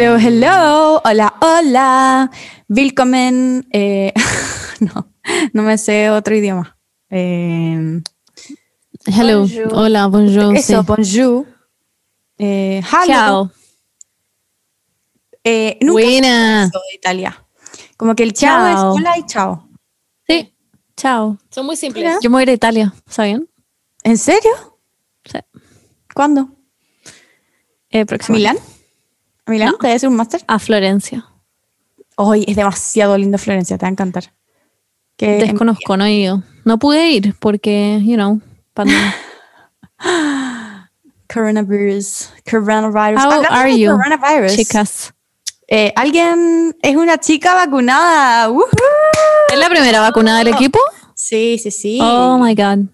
Hello, hello. Hola, hola. Willkommen. Eh, no, no me sé otro idioma. Eh, Hello. Bonjour. Hola, bonjour. eso, sí. bonjour. Eh, hello. Chao. Eh, nunca Buena. eso de Italia. Como que el chao, es hola y chao. Sí. Chao. Son muy simples. Mira. Yo me voy a ir a Italia, ¿saben? ¿En serio? Sí. ¿Cuándo? Eh, ¿A próximo. Milán? ¿A Milán? No. ¿Te voy a hacer un máster? A Florencia. Hoy es demasiado lindo Florencia, te va a encantar. Que Desconozco, no he ido. No pude ir porque, you know, pandemia. Coronavirus. Coronavirus. How Hablando are you, Coronavirus. Chicas. Eh, ¿Alguien es una chica vacunada? ¡Woohoo! ¿Es la primera vacunada del equipo? Sí, sí, sí. Oh my God.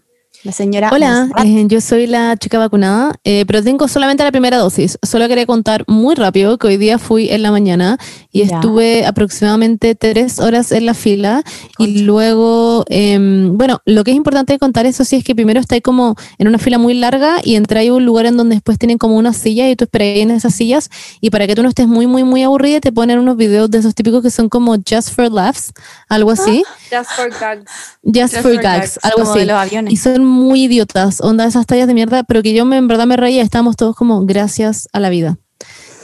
La señora. Hola, eh, yo soy la chica vacunada, eh, pero tengo solamente la primera dosis. Solo quería contar muy rápido que hoy día fui en la mañana y estuve aproximadamente tres horas en la fila y luego, em, bueno, lo que es importante contar eso sí es que primero estáis como en una fila muy larga y entráis a un lugar en donde después tienen como una silla y tú esperas en esas sillas y para que tú no estés muy, muy, muy aburrida te ponen unos videos de esos típicos que son como just for laughs, algo así. Just for gags. Just, Just for for gags, gags, algo así. los aviones. Y son muy idiotas, onda esas tallas de mierda, pero que yo me, en verdad me reía, estábamos todos como gracias a la vida.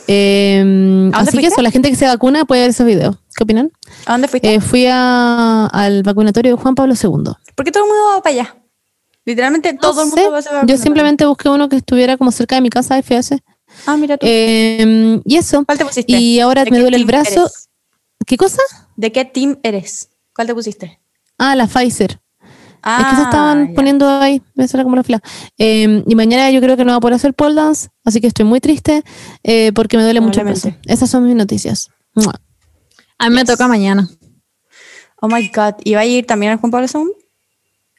Eh, así que eso, la gente que se vacuna puede ver esos videos. ¿Qué opinan? ¿A dónde fuiste? Eh, fui a- al vacunatorio de Juan Pablo II. ¿Por qué todo el mundo va para allá? Literalmente todo el mundo va a ese yo simplemente busqué uno que estuviera como cerca de mi casa, ese. Ah, mira tú. Eh, y eso. ¿Cuál te pusiste? Y ahora ¿De me duele el brazo. eres? ¿Qué cosa? ¿De qué team eres? ¿Cuál te pusiste? Ah, la Pfizer. Ah, es que se estaban ya. poniendo ahí, esa era como la fila. Eh, y mañana yo creo que no va a poder hacer pole dance, así que estoy muy triste eh, porque me duele mucho. Probablemente. Esas son mis noticias. Mua. A mí me toca mañana. Oh my god. ¿Y va a ir también al Juan Pablo II?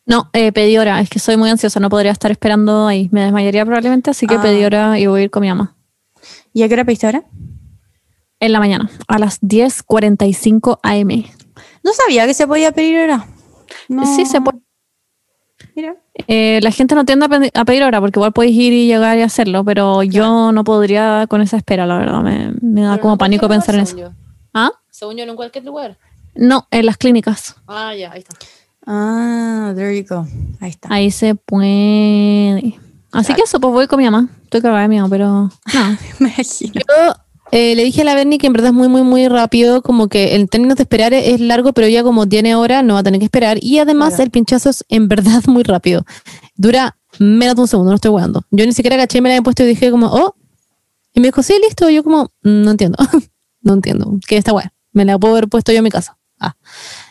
No, eh, pedí hora. Es que soy muy ansiosa. No podría estar esperando ahí. Me desmayaría probablemente, así que Ah. pedí hora y voy a ir con mi mamá. ¿Y a qué hora pediste ahora? En la mañana, a las 10.45 am. No sabía que se podía pedir hora. No. Sí, se puede. Mira. Eh, la gente no tiende a, pe- a pedir hora porque igual podéis ir y llegar y hacerlo, pero yo no podría con esa espera, la verdad. Me, me da como pánico pensar en eso. ¿Ah? Según yo, no en cualquier lugar. No, en las clínicas. Ah, ya, ahí está. Ah, there you go. Ahí está. Ahí se puede. Así que eso, pues voy con mi mamá. Estoy cagada de miedo, pero no. Me imagino. Yo eh, le dije a la Bernie que en verdad es muy, muy, muy rápido, como que en términos de esperar es largo, pero ella como tiene hora no va a tener que esperar. Y además el pinchazo es en verdad muy rápido. Dura menos de un segundo, no estoy jugando. Yo ni siquiera caché, me la había puesto y dije como, oh. Y me dijo, sí, listo. Y yo como, "Mm, no entiendo. no entiendo. ¿Qué es esta weá? Me la puedo haber puesto yo en mi casa. Ah.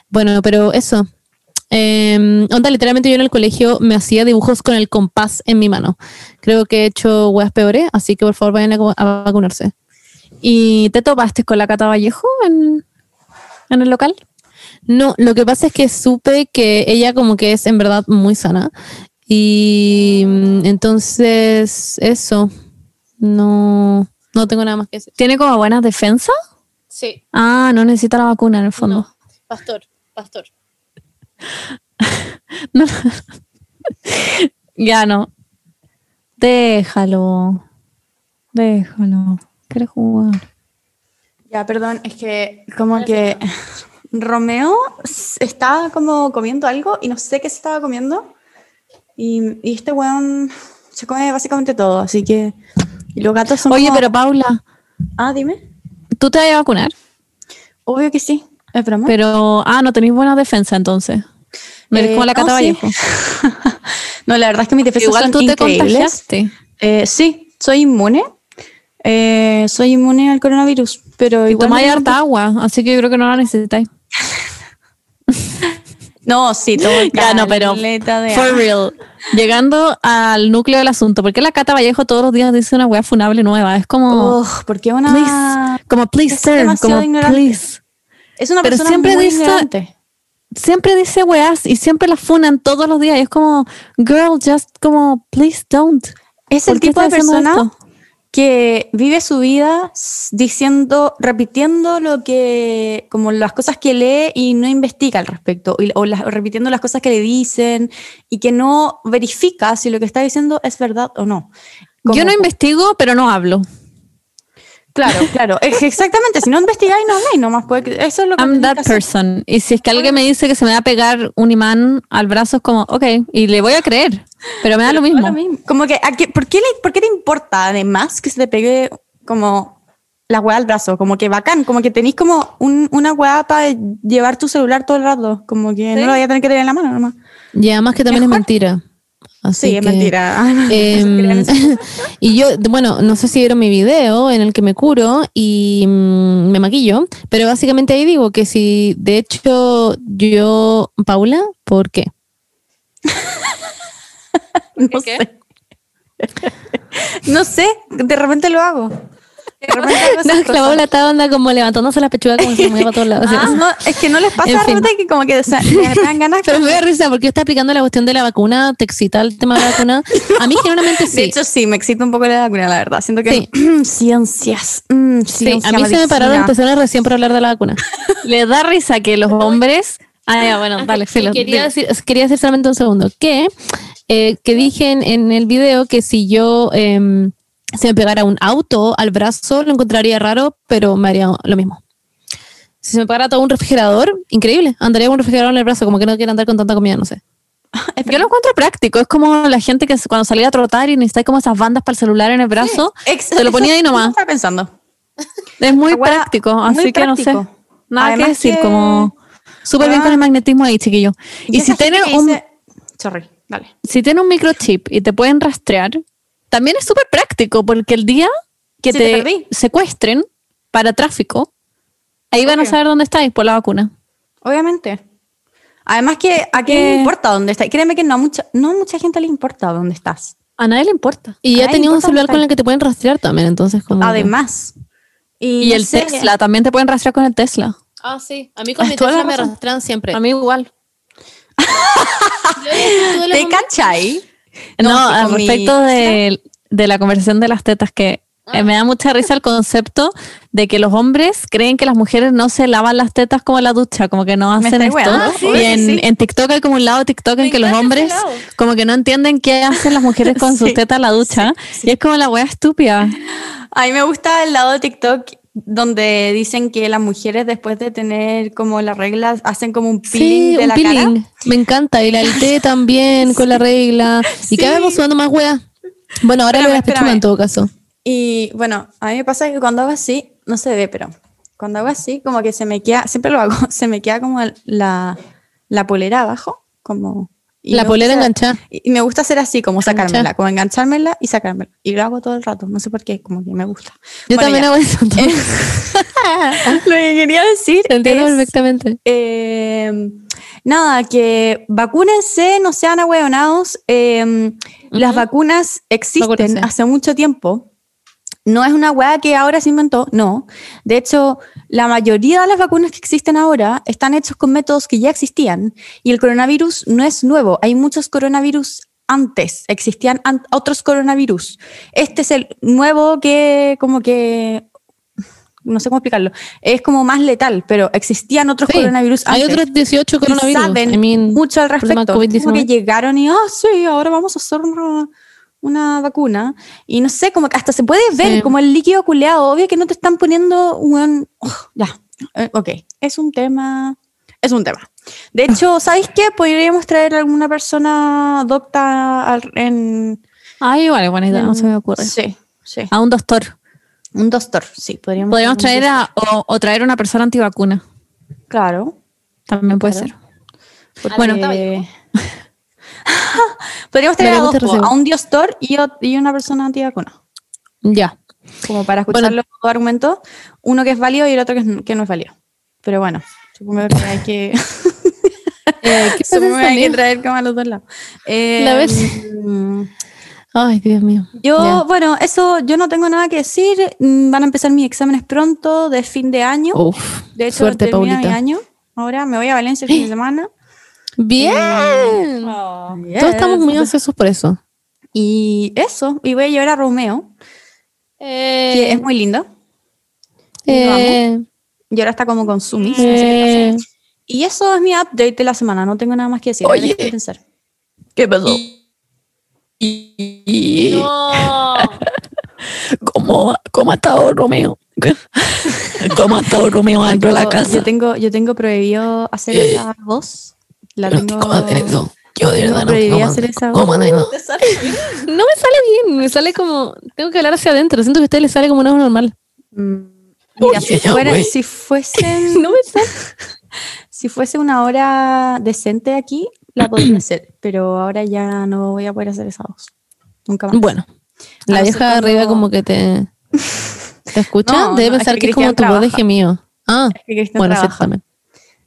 Bueno, pero eso. Eh, onda, literalmente yo en el colegio me hacía dibujos con el compás en mi mano. Creo que he hecho weas peores, así que por favor vayan a, a vacunarse. ¿Y te topaste con la Cata Vallejo en, en el local? No, lo que pasa es que supe que ella como que es en verdad muy sana. Y mm, entonces eso, no, no tengo nada más que decir. ¿Tiene como buenas defensas? Sí, Ah, no necesita la vacuna en el fondo. pastor, pastor. No. ya no. Déjalo. Déjalo. Quiere jugar. Ya, perdón, es que como que Romeo estaba como comiendo algo y no sé qué se estaba comiendo. Y, y este weón se come básicamente todo, así que... Y los gatos son Oye, como- pero Paula, Ah, dime. ¿tú te vas a vacunar? Obvio que sí. ¿Es broma? Pero, ah, no tenéis buena defensa entonces. Me Eh, como la Cata no, sí. No, la verdad es que mis defensas Igual son tú te increíbles. contagiaste. Eh, sí, soy inmune. Eh, soy inmune al coronavirus, pero igual tomáis harta agua, así que yo creo que no la necesitáis. No, sí, tomo Ya no, pero de for agua. real. Llegando al núcleo del asunto, ¿por qué la Cata Vallejo todos los días dice una weá funable nueva? Es como, Ugh, porque una please, como please, es sir, demasiado como ignorante. please. es una pero persona siempre muy dice- ignorante. Siempre dice weás y siempre la funan todos los días. Y es como, girl, just como, please don't. Es ¿Por el qué tipo de persona esto? Que vive su vida diciendo, repitiendo lo que, como las cosas que lee y no investiga al respecto, o, las- o repitiendo las cosas que le dicen y que no verifica si lo que está diciendo es verdad o no. Como- Yo no investigo, pero no hablo. Claro, claro. Exactamente, si no investigáis, no habláis nomás. Puede, eso es lo que I'm that que person. Y si es que alguien me dice que se me va a pegar un imán al brazo, es como, ok, y le voy a creer. Pero me da lo mismo. lo mismo. Como que, ¿a qué- ¿por, qué le- ¿por qué te importa además que se te pegue como la weá al brazo? Como que bacán, como que tenéis como un- una weá para llevar tu celular todo el rato. Como que no lo voy a tener que tener en la mano nomás. Y además que también Mejor. es mentira. Así Sí, es mentira. Ah, Em, y yo, bueno, no sé si vieron mi video en el que me curo y mm, me maquillo, pero básicamente ahí digo que si, de hecho, yo, Paula, ¿por qué? No sé. No sé, de repente lo hago. No, la. Paula estaba onda como levantándose la pechuga como se movía para todos lados. Ah, no, es que no les pasa En repente que como que o sea, me dan ganas Pero me da risa porque yo estaba explicando la cuestión de la vacuna, te excita el tema de la vacuna. A mí generalmente sí. De hecho, sí, me excita un poco la vacuna, la verdad. Siento que ciencias. mm, Sí, ciencia, a mí se me pararon las pezones recién por hablar de la vacuna. Le da risa que los hombres. Ah, ya, bueno, dale, filo. Quería decir, quería decir solamente un segundo que, eh, que dije en, en el video que si yo em, se me pegara un auto al brazo lo encontraría raro, pero me haría lo mismo. Si se me pegara todo un refrigerador, increíble. Andaría con un refrigerador en el brazo, como que no quiero andar con tanta comida, no sé. Yo lo encuentro práctico. Es como la gente que cuando salía a trotar y necesita como esas bandas para el celular en el brazo, Ex- te lo ponía ahí nomás. Estaba pensando. Es muy práctico. muy Así que no sé. práctico. Nada Además que decir, que- como súper bien Ah. con el magnetismo ahí, chiquillo. Y, si esa gente tienen un, dice- Sorry, dale. si tienen un microchip y te pueden rastrear, también es súper práctico porque el día que te secuestren para tráfico, ahí van a saber dónde estáis por la vacuna. Obviamente. Además que a quién Eh. le importa dónde estás. Créeme que no a mucha, no a mucha gente le importa dónde estás. A nadie le importa. Y ya Ay, tenía un celular con el que te pueden rastrear también, entonces como... Además. Y, el sé, Tesla, también te pueden rastrear con el Tesla. Ah, sí. A mí con mi Tesla me rastrean siempre. A mí igual. ¿Te cachai? No, al mi- respecto de, de la conversación de las tetas, que eh, me da mucha risa el concepto de que los hombres creen que las mujeres no se lavan las tetas como en la ducha, como que no hacen esto. Ah, sí, y en, sí. en TikTok hay como un lado de TikTok en que los hombres como que no entienden qué hacen las mujeres con sus tetas en la ducha. Y es como la wea estúpida. A mí me gusta el lado de TikTok donde dicen que las mujeres después de tener como las reglas hacen como un peeling Sí, de un la peeling. cara. Me encanta. Y la el té también con la regla. Y cada vez vamos sudando más hueá. Bueno, ahora Espérame, lo espérame. en todo caso. Y bueno, a mí me pasa que cuando hago así, no se ve, pero cuando hago así, como que se me queda, siempre lo hago, se me queda como la, la polera abajo, como... y La polera enganchada. Y me gusta hacer así, como sacármela, como enganchármela y sacármela. Y lo hago todo el rato, no sé por qué, como que me gusta. Yo Bueno, también ya. hago eso. Lo que quería decir Te entiendo es, perfectamente. eh, nada, que vacúnense, no sean ahueonados. eh, Las vacunas existen hace mucho tiempo. No es una hueá que ahora se inventó, no. De hecho, la mayoría de las vacunas que existen ahora están hechas con métodos que ya existían y el coronavirus no es nuevo. Hay muchos coronavirus antes, existían an- otros coronavirus. Este es el nuevo que como que no sé cómo explicarlo, es como más letal, pero existían otros Sí, coronavirus Hay antes. otros 18 y coronavirus. saben I mean, mucho al respecto. COVID-19. Como que llegaron y, ah, sí, ahora vamos a hacer una, una vacuna. Y no sé, como que hasta se puede ver Sí. como el líquido culeado. Obvio que no te están poniendo un... oh, ya, Eh, ok, es un tema... Es un tema. De hecho, ¿sabéis qué? Podríamos traer a alguna persona docta al- en... Vale, buena idea, no se me ocurre. Sí, sí. A un doctor. Un doctor, sí. Podríamos, Podríamos traer a, o, o traer una persona antivacuna. Claro. También puede Claro. ser. Porque- Bueno. Podríamos tener a dos, a un diostor y, o- y una persona antivacuna. Ya. Como para escuchar Bueno. los dos argumentos, uno que es válido y el otro que, es- que no es válido. Pero bueno, supongo que hay que, Eh, ¿Qué pasa supongo que hay que traer como a los dos lados. Eh, La vez- mm, Ay, Dios mío. Yo, Ya. bueno, eso yo no tengo nada que decir. Mm, Van a empezar mis exámenes pronto, de fin de año. Uf, de hecho, suerte, termina mi Paulita. año. Ahora me voy a Valencia el fin de semana. Bien. Yes. Todos estamos muy ansiosos por eso. Y eso, y voy a llevar a Romeo, que es muy lindo. Eh, Y ahora está como con Sumis. eh, Y eso es mi update de la semana. No tengo nada más que decir. Oye. Déjame pensar. ¿Qué pasó? No. ¿Cómo, ¿Cómo ha estado Romeo? ¿Cómo ha estado Romeo dentro de la Yo, casa? yo tengo, yo tengo prohibido hacer esa voz. La Pero tengo. ¿Cómo hacen eso? Yo de verdad no. ¿Cómo, hacer esa cómo eso? No me sale bien, me sale como. Tengo que hablar hacia adentro. Siento que a ustedes les sale como una voz normal. Mm, Mira, Oye, si, fuera- si fuesen, No me sale. si fuese una hora decente aquí, la podría hacer, pero ahora ya no voy a poder hacer esa voz. Nunca más. Bueno, la no ser vieja de arriba como- como que te. ¿Te escucha? No, Debe no, es pensar que que es como tu voz de gemido. Ah, Es que bueno, también.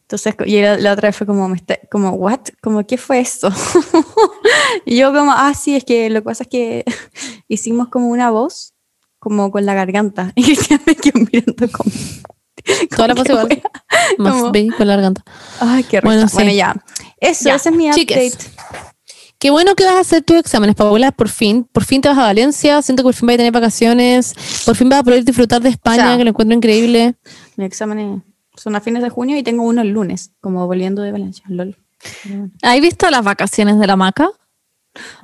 Entonces, y la, la otra vez fue como, me está- como, ¿what? Como, ¿qué fue eso? y yo como, ah, sí, es que lo que pasa es que hicimos como una voz, como con la garganta. Y Cristian me quedó mirando como... Toda la wea. Más con la garganta. Ay, qué risa. Bueno, Bueno, sí. ya. Eso, Ya, ese es mi chiques. update. Qué bueno que vas a hacer tus exámenes, Paola, por fin. Por fin te vas a Valencia. Siento que por fin vas a tener vacaciones. Por fin vas a poder disfrutar de España, O sea, que lo encuentro increíble. Mis exámenes son a fines de junio y tengo uno el lunes, como volviendo de Valencia. Lol. ¿Has visto las vacaciones de la maca?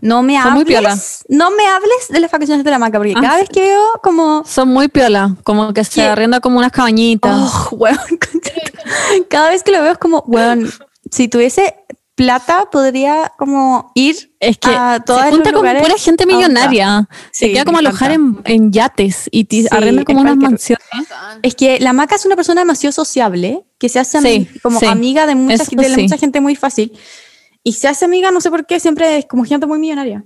No me Son muy piola. hables, no me hables de las vacaciones de la maca, porque Ah, cada vez que veo como Son muy piola, como que se arrienda como unas cabañitas. Oh, weón. Cada vez que lo veo es como, weón, si tuviese plata podría como ir Es que a todos se junta con pura gente millonaria. se Sí, queda como alojar en, en yates y Sí, arrenda como unas mansiones. Es que la maca es una persona demasiado sociable, que se hace Sí, como sí. amiga de, mucha, Eso de mucha gente muy fácil. Y se hace amiga, no sé por qué, siempre es como gente muy millonaria.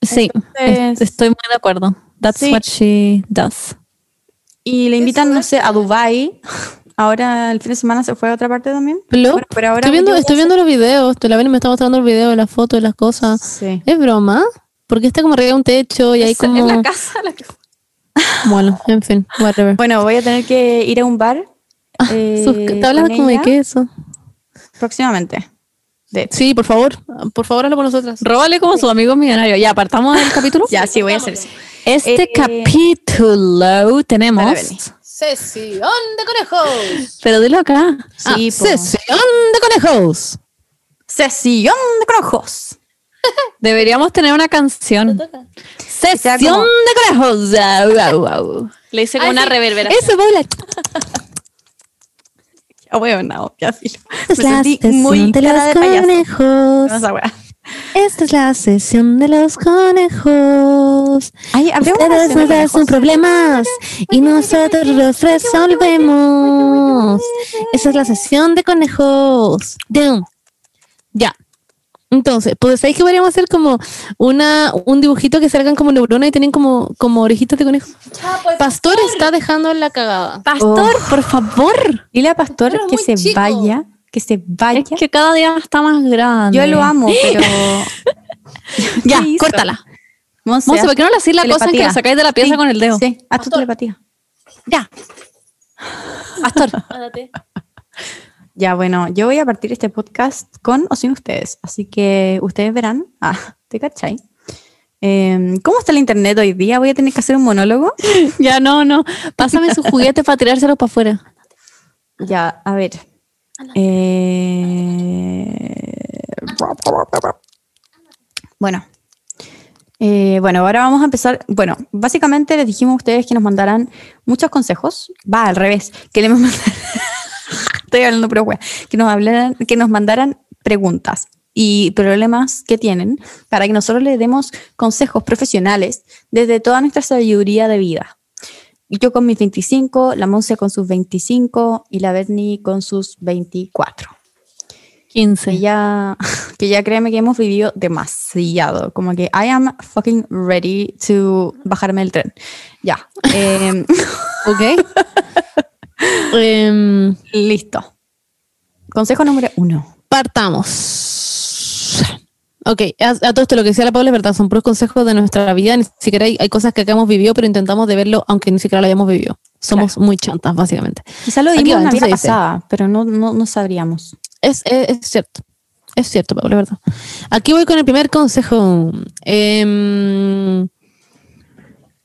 Sí, Entonces- es- estoy muy de acuerdo. That's Sí. what she does. Y le invitan, no sé, a Dubai. Ahora el fin de semana se fue a otra parte también. Pero ahora estoy viendo, estoy los videos. La Vene me está mostrando el video, las fotos, las cosas. Sí. ¿Es broma? Porque está como arriba de un techo y hay como... Es la casa la que Bueno, en fin, whatever. Bueno, voy a tener que ir a un bar. eh, Sus- ¿Te hablas con como de queso? Próximamente. De hecho. Sí, por favor. Por favor, hazlo por nosotras. Róbale como su amigo millonario. Ya, apartamos el capítulo. Ya, sí, voy a hacer eso. Este Eh, capítulo tenemos. Sesión de conejos. Pero dilo acá. Sí, Ah, sesión de conejos. Sesión de conejos. Deberíamos tener una canción. Sesión como- de conejos. Le hice como una reverberación. Eso, Paula. Ya, no, ya filo. Me sentí muy cara de payaso. No, esa. Esta es la sesión de los conejos. Ay, Ustedes nos hacen problemas y nosotros los resolvemos. Esa es la sesión de conejos. Damn. Ya. Entonces, pues ¿sabéis que podríamos hacer como una, un dibujito que salgan como neuronas y tienen como, como orejitas de conejo? Pastor está dejando en la cagada. Pastor, por favor. Dile a Pastor Pero que se chico. vaya, que se vaya. Es que cada día está más grande. Yo lo amo, pero. Ya, ¿Qué hizo? córtala. Monse, Monse, ¿por qué no le hacís la cosa en que la sacáis de la pieza Sí, con el dedo? Sí, haz tu telepatía. Ya. Pastor. Ya, bueno, yo voy a partir este podcast con o sin ustedes, así que ustedes verán. Ah, ¿te cachai? Em, ¿Cómo está el internet hoy día? Voy a tener que hacer un monólogo. ya, no, no. Pásame su juguete para tirárselos para afuera. Ya, a ver. Eh, Bueno. Eh, bueno, ahora vamos a empezar. Bueno, básicamente les dijimos a ustedes que nos mandaran muchos consejos. Va, al revés. Que les mandaran. Estoy hablando, pero. Que nos que nos mandaran preguntas y problemas que tienen para que nosotros les demos consejos profesionales desde toda nuestra sabiduría de vida. Yo con mis 25, la Monse con sus 25 y la Bernie con sus 24. 15. Que ya, que ya créeme que hemos vivido demasiado. Como que I am fucking ready to bajarme del tren. Ya. em, ¿Ok? Em, listo. Consejo número uno. partamos. Ok, a, a todo esto lo que decía la Paula es verdad, son puros consejos de nuestra vida, ni siquiera hay, hay cosas que acá hemos vivido, pero intentamos de verlo aunque ni siquiera lo hayamos vivido. Somos muy chantas, básicamente. Quizá lo dimos una vida pasada, pero no, no, no sabríamos. Es, es, es cierto. Es cierto, Paula, es verdad. Aquí voy con el primer consejo. Em,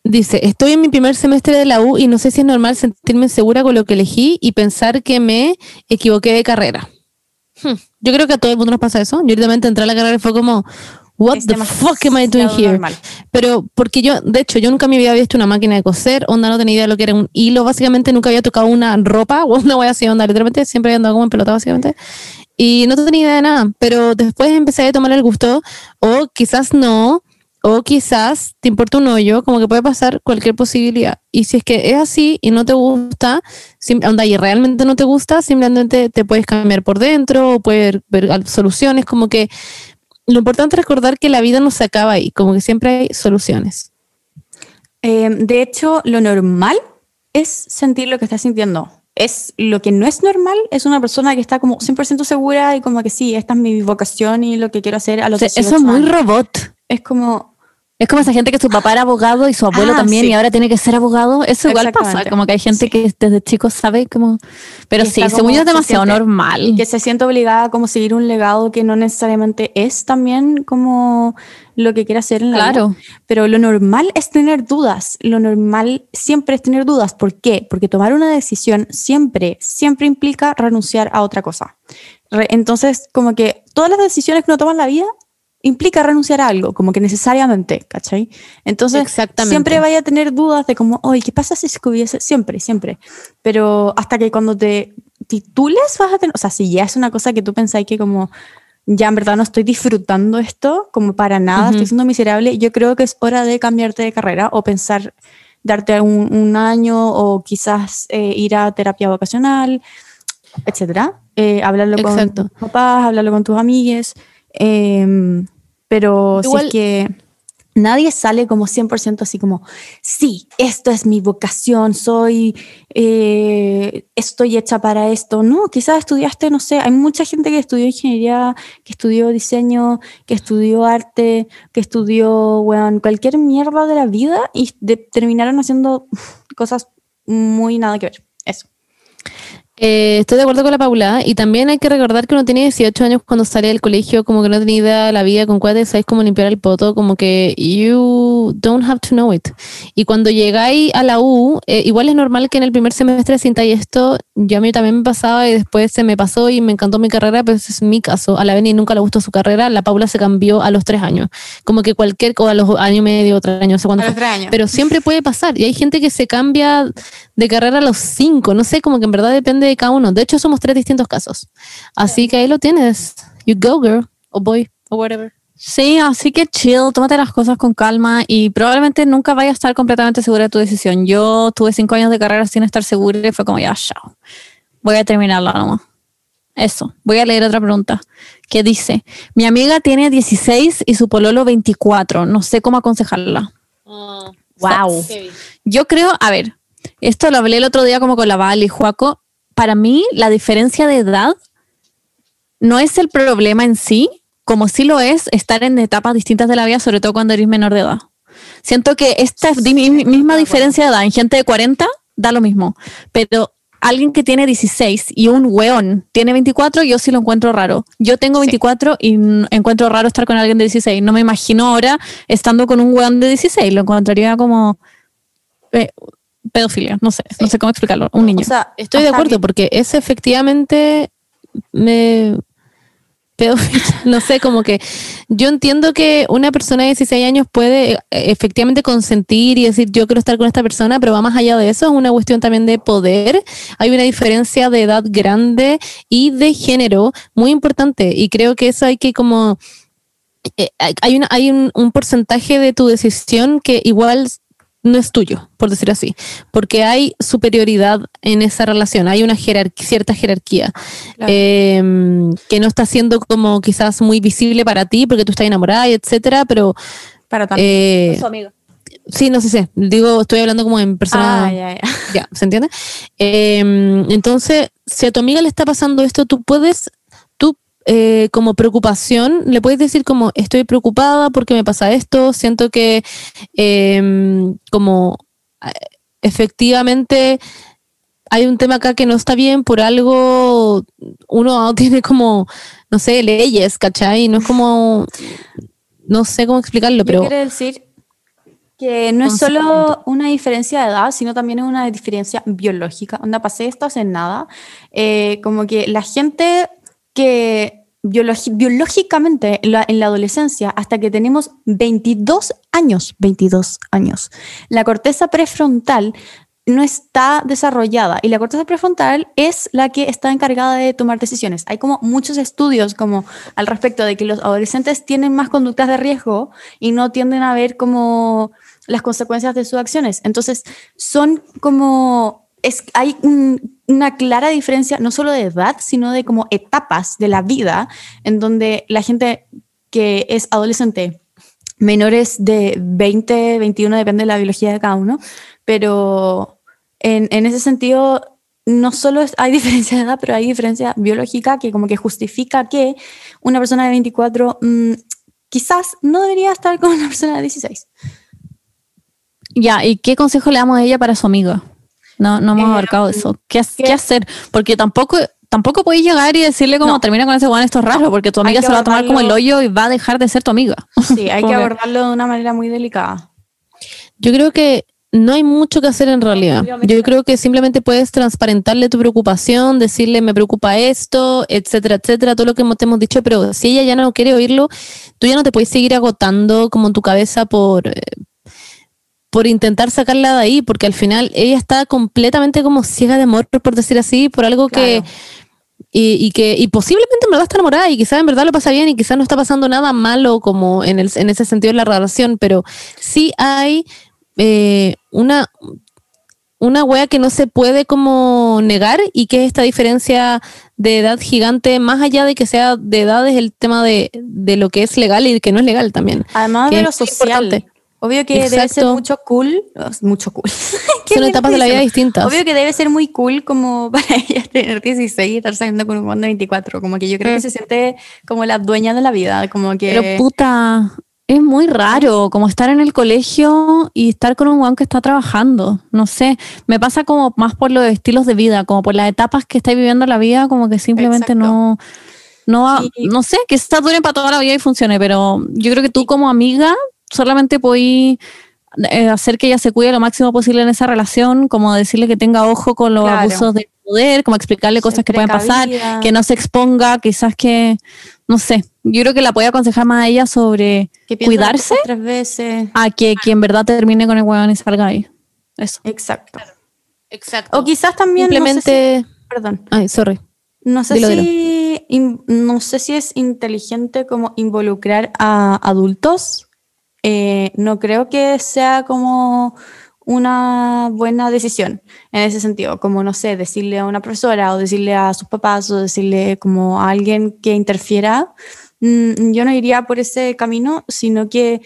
dice, estoy en mi primer semestre de la U y no sé si es normal sentirme segura con lo que elegí y pensar que me equivoqué de carrera. Hmm, Yo creo que a todo el mundo nos pasa eso. Yo directamente entré a la carrera y fue como, what the fuck am I doing here? normal. Pero porque yo, de hecho, yo nunca me había visto una máquina de coser, onda no tenía idea de lo que era un hilo, básicamente nunca había tocado una ropa o una wea así, onda, literalmente siempre había andado como en pelota, básicamente. Y no tenía idea de nada, pero después empecé a tomar el gusto, o quizás no, o quizás te importa un hoyo, como que puede pasar cualquier posibilidad. Y si es que es así y no te gusta, onda, y realmente no te gusta, simplemente te puedes cambiar por dentro, o puedes ver soluciones, como que lo importante es recordar que la vida no se acaba ahí, como que siempre hay soluciones. Eh, de hecho, lo normal es sentir lo que estás sintiendo. Es lo que no es normal, es una persona que está como 100% segura y como que sí, esta es mi vocación y lo que quiero hacer a los O sea, eso 18 es muy robot. Es como, Es como esa gente que su papá era abogado y su abuelo Ah, también sí. y ahora tiene que ser abogado. Eso igual pasa, como que hay gente Sí. que desde chicos sabe como... Pero sí, según yo es demasiado siente- normal. que se siente obligada a como seguir un legado que no necesariamente es también como lo que quiere hacer en la Claro. vida. Pero lo normal es tener dudas. Lo normal siempre es tener dudas. ¿Por qué? Porque tomar una decisión siempre, siempre implica renunciar a otra cosa. Entonces, como que todas las decisiones que uno toma en la vida implica renunciar a algo, como que necesariamente, ¿cachai? Entonces, siempre vaya a tener dudas de como, oye, ¿qué pasa si es que hubiese? Siempre, siempre. Pero hasta que cuando te titules vas a tener, o sea, si ya es una cosa que tú pensáis que como, ya en verdad no estoy disfrutando esto, como para nada, estoy siendo miserable, yo creo que es hora de cambiarte de carrera o pensar darte un, un año o quizás eh, ir a terapia vocacional, etcétera. Eh, hablarlo Exacto. con tus papás, hablarlo con tus amigues. eh, pero si Igual- es que nadie sale como 100% así como, sí, esto es mi vocación, soy, eh, estoy hecha para esto. No, quizás estudiaste, no sé, hay mucha gente que estudió ingeniería, que estudió diseño, que estudió arte, que estudió, weón, cualquier mierda de la vida y de- terminaron haciendo cosas muy nada que ver. Eso. Eh, estoy de acuerdo con la Paula y también hay que recordar que uno tiene 18 años cuando sale del colegio, como que no tenía idea de la vida con cuál sabéis cómo limpiar el poto, como que you don't have to know it. Y cuando llegáis a la U, eh, igual es normal que en el primer semestre sintáis esto, yo a mí también me pasaba y después se me pasó y me encantó mi carrera, pero ese es mi caso. A la Beni nunca le gustó su carrera, la Paula se cambió a los tres años, como que cualquier, o a los año y medio, tres años, no sé cuándo años. Pero siempre puede pasar. Y hay gente que se cambia de carrera a los cinco. No sé, como que en verdad depende de cada uno. De hecho, somos tres distintos casos. Así que ahí lo tienes. You go, girl. O boy. O whatever. Sí, así que chill, tómate las cosas con calma y probablemente nunca vayas a estar completamente segura de tu decisión. Yo tuve cinco años de carrera sin estar segura y fue como ya, chao. Voy a terminarla nomás. Eso. Voy a leer otra pregunta que dice, mi amiga tiene 16 y su pololo 24. No sé cómo aconsejarla. Wow. Yo creo, a ver, esto lo hablé el otro día como con la Val y Juaco. Para mí, la diferencia de edad no es el problema en sí, como sí lo es estar en etapas distintas de la vida, sobre todo cuando eres menor de edad. Siento que esta misma diferencia de edad en gente de 40 da lo mismo, pero alguien que tiene 16 y un weón tiene 24, yo sí lo encuentro raro. Yo tengo 24 y encuentro raro estar con alguien de 16. No me imagino ahora estando con un weón de 16, lo encontraría como eh, pedofilia, no sé, no sé cómo explicarlo, un niño. O sea, Estoy de acuerdo que- porque es efectivamente me pedofilia. no sé, como que yo entiendo que una persona de 16 años puede eh, efectivamente consentir y decir yo quiero estar con esta persona, pero va más allá de eso, es una cuestión también de poder. Hay una diferencia de edad grande y de género muy importante y creo que eso hay que como eh, hay- hay, una, hay un, un porcentaje de tu decisión que igual no es tuyo, por decir así, porque hay superioridad en esa relación, hay una jerarquía, cierta jerarquía Claro. eh, que no está siendo como quizás muy visible para ti porque tú estás enamorada, y etcétera, pero Para también. eh, sí, no sé, sé, digo, estoy hablando como en persona Ah, ya, ya. ya, ¿se entiende? Eh, entonces, si a tu amiga le está pasando esto, tú puedes, eh, como preocupación, le puedes decir como, estoy preocupada porque me pasa esto, siento que eh, como eh, efectivamente hay un tema acá que no está bien, por algo uno tiene como, no sé, leyes, ¿cachai? No es como, no sé cómo explicarlo, pero... quiero decir que no es solo una diferencia de edad, sino también es una diferencia biológica. Onda, pasé esto hace nada. Eh, como que la gente que biológicamente en la, en la adolescencia, hasta que tenemos 22 años, 22 años, la corteza prefrontal no está desarrollada y la corteza prefrontal es la que está encargada de tomar decisiones. Hay como muchos estudios como al respecto de que los adolescentes tienen más conductas de riesgo y no tienden a ver como las consecuencias de sus acciones. Entonces, son como hay un- una clara diferencia no solo de edad, sino de como etapas de la vida en donde la gente que es adolescente, menores de 20, 21, depende de la biología de cada uno, pero en, ese sentido no solo hay diferencia de edad, pero hay diferencia biológica que como que justifica que una persona de 24 mm, quizás no debería estar con una persona de 16. Ya, ¿y qué consejo le damos a ella para su amiga? No, no hemos Eh, abarcado eso. ¿Qué, ¿qué? ¿Qué hacer? Porque tampoco, tampoco podéis llegar y decirle como No. termina con ese weón, esto es raro, porque tu amiga se va a tomar como el hoyo y va a dejar de ser tu amiga. Sí, hay que abordarlo de una manera muy delicada. Yo creo que no hay mucho que hacer en realidad. Yo creo que simplemente puedes transparentarle tu preocupación, decirle me preocupa esto, etcétera, etcétera, todo lo que hemos- te hemos dicho, pero si ella ya no quiere oírlo, tú ya no te puedes seguir agotando como en tu cabeza por, eh, por intentar sacarla de ahí, porque al final ella está completamente como ciega de amor, por decir así, por algo que y, y que y posiblemente en verdad está enamorada y quizás en verdad lo pasa bien y quizás no está pasando nada malo como en, el, en ese sentido de la relación, pero sí hay eh, una, una wea que no se puede como negar y que es esta diferencia de edad gigante, más allá de que sea de edad, es el tema de, de lo que es legal y que no es legal también. Además de lo social. importante. Obvio que debe ser Exacto. mucho cool. Mucho cool. ¿Qué Son etapas de la vida distintas. Obvio que debe ser muy cool como para ella tener 16 y estar saliendo con un man de 24. Como que yo creo que se siente como la dueña de la vida. Como que. Pero puta, es muy raro como estar en el colegio y estar con un weón que está trabajando. No sé, me pasa como más por los estilos de vida, como por las etapas que estáis viviendo la vida, como que simplemente Exacto. no, no Y- no sé, que está duren para toda la vida y funcione, pero yo creo que tú como amiga solamente podís eh, hacer que ella se cuide lo máximo posible en esa relación, como decirle que tenga ojo con los Claro. abusos de poder, como explicarle cosas que pueden pasar, que no se exponga, quizás que, no sé, yo creo que la puede aconsejar más a ella sobre que cuidarse cosas tres veces. a que quien en verdad termine con el weón y salga ahí. Eso. Exacto. Exacto. O quizás también. no sé Simplemente... si- perdón. Ay, sorry. No sé, Dilo, si, in- no sé si es inteligente como involucrar a adultos. Eh, no creo que sea como una buena decisión en ese sentido, como no sé, decirle a una profesora o decirle a sus papás o decirle como a alguien que interfiera. Mm, Yo no iría por ese camino, sino que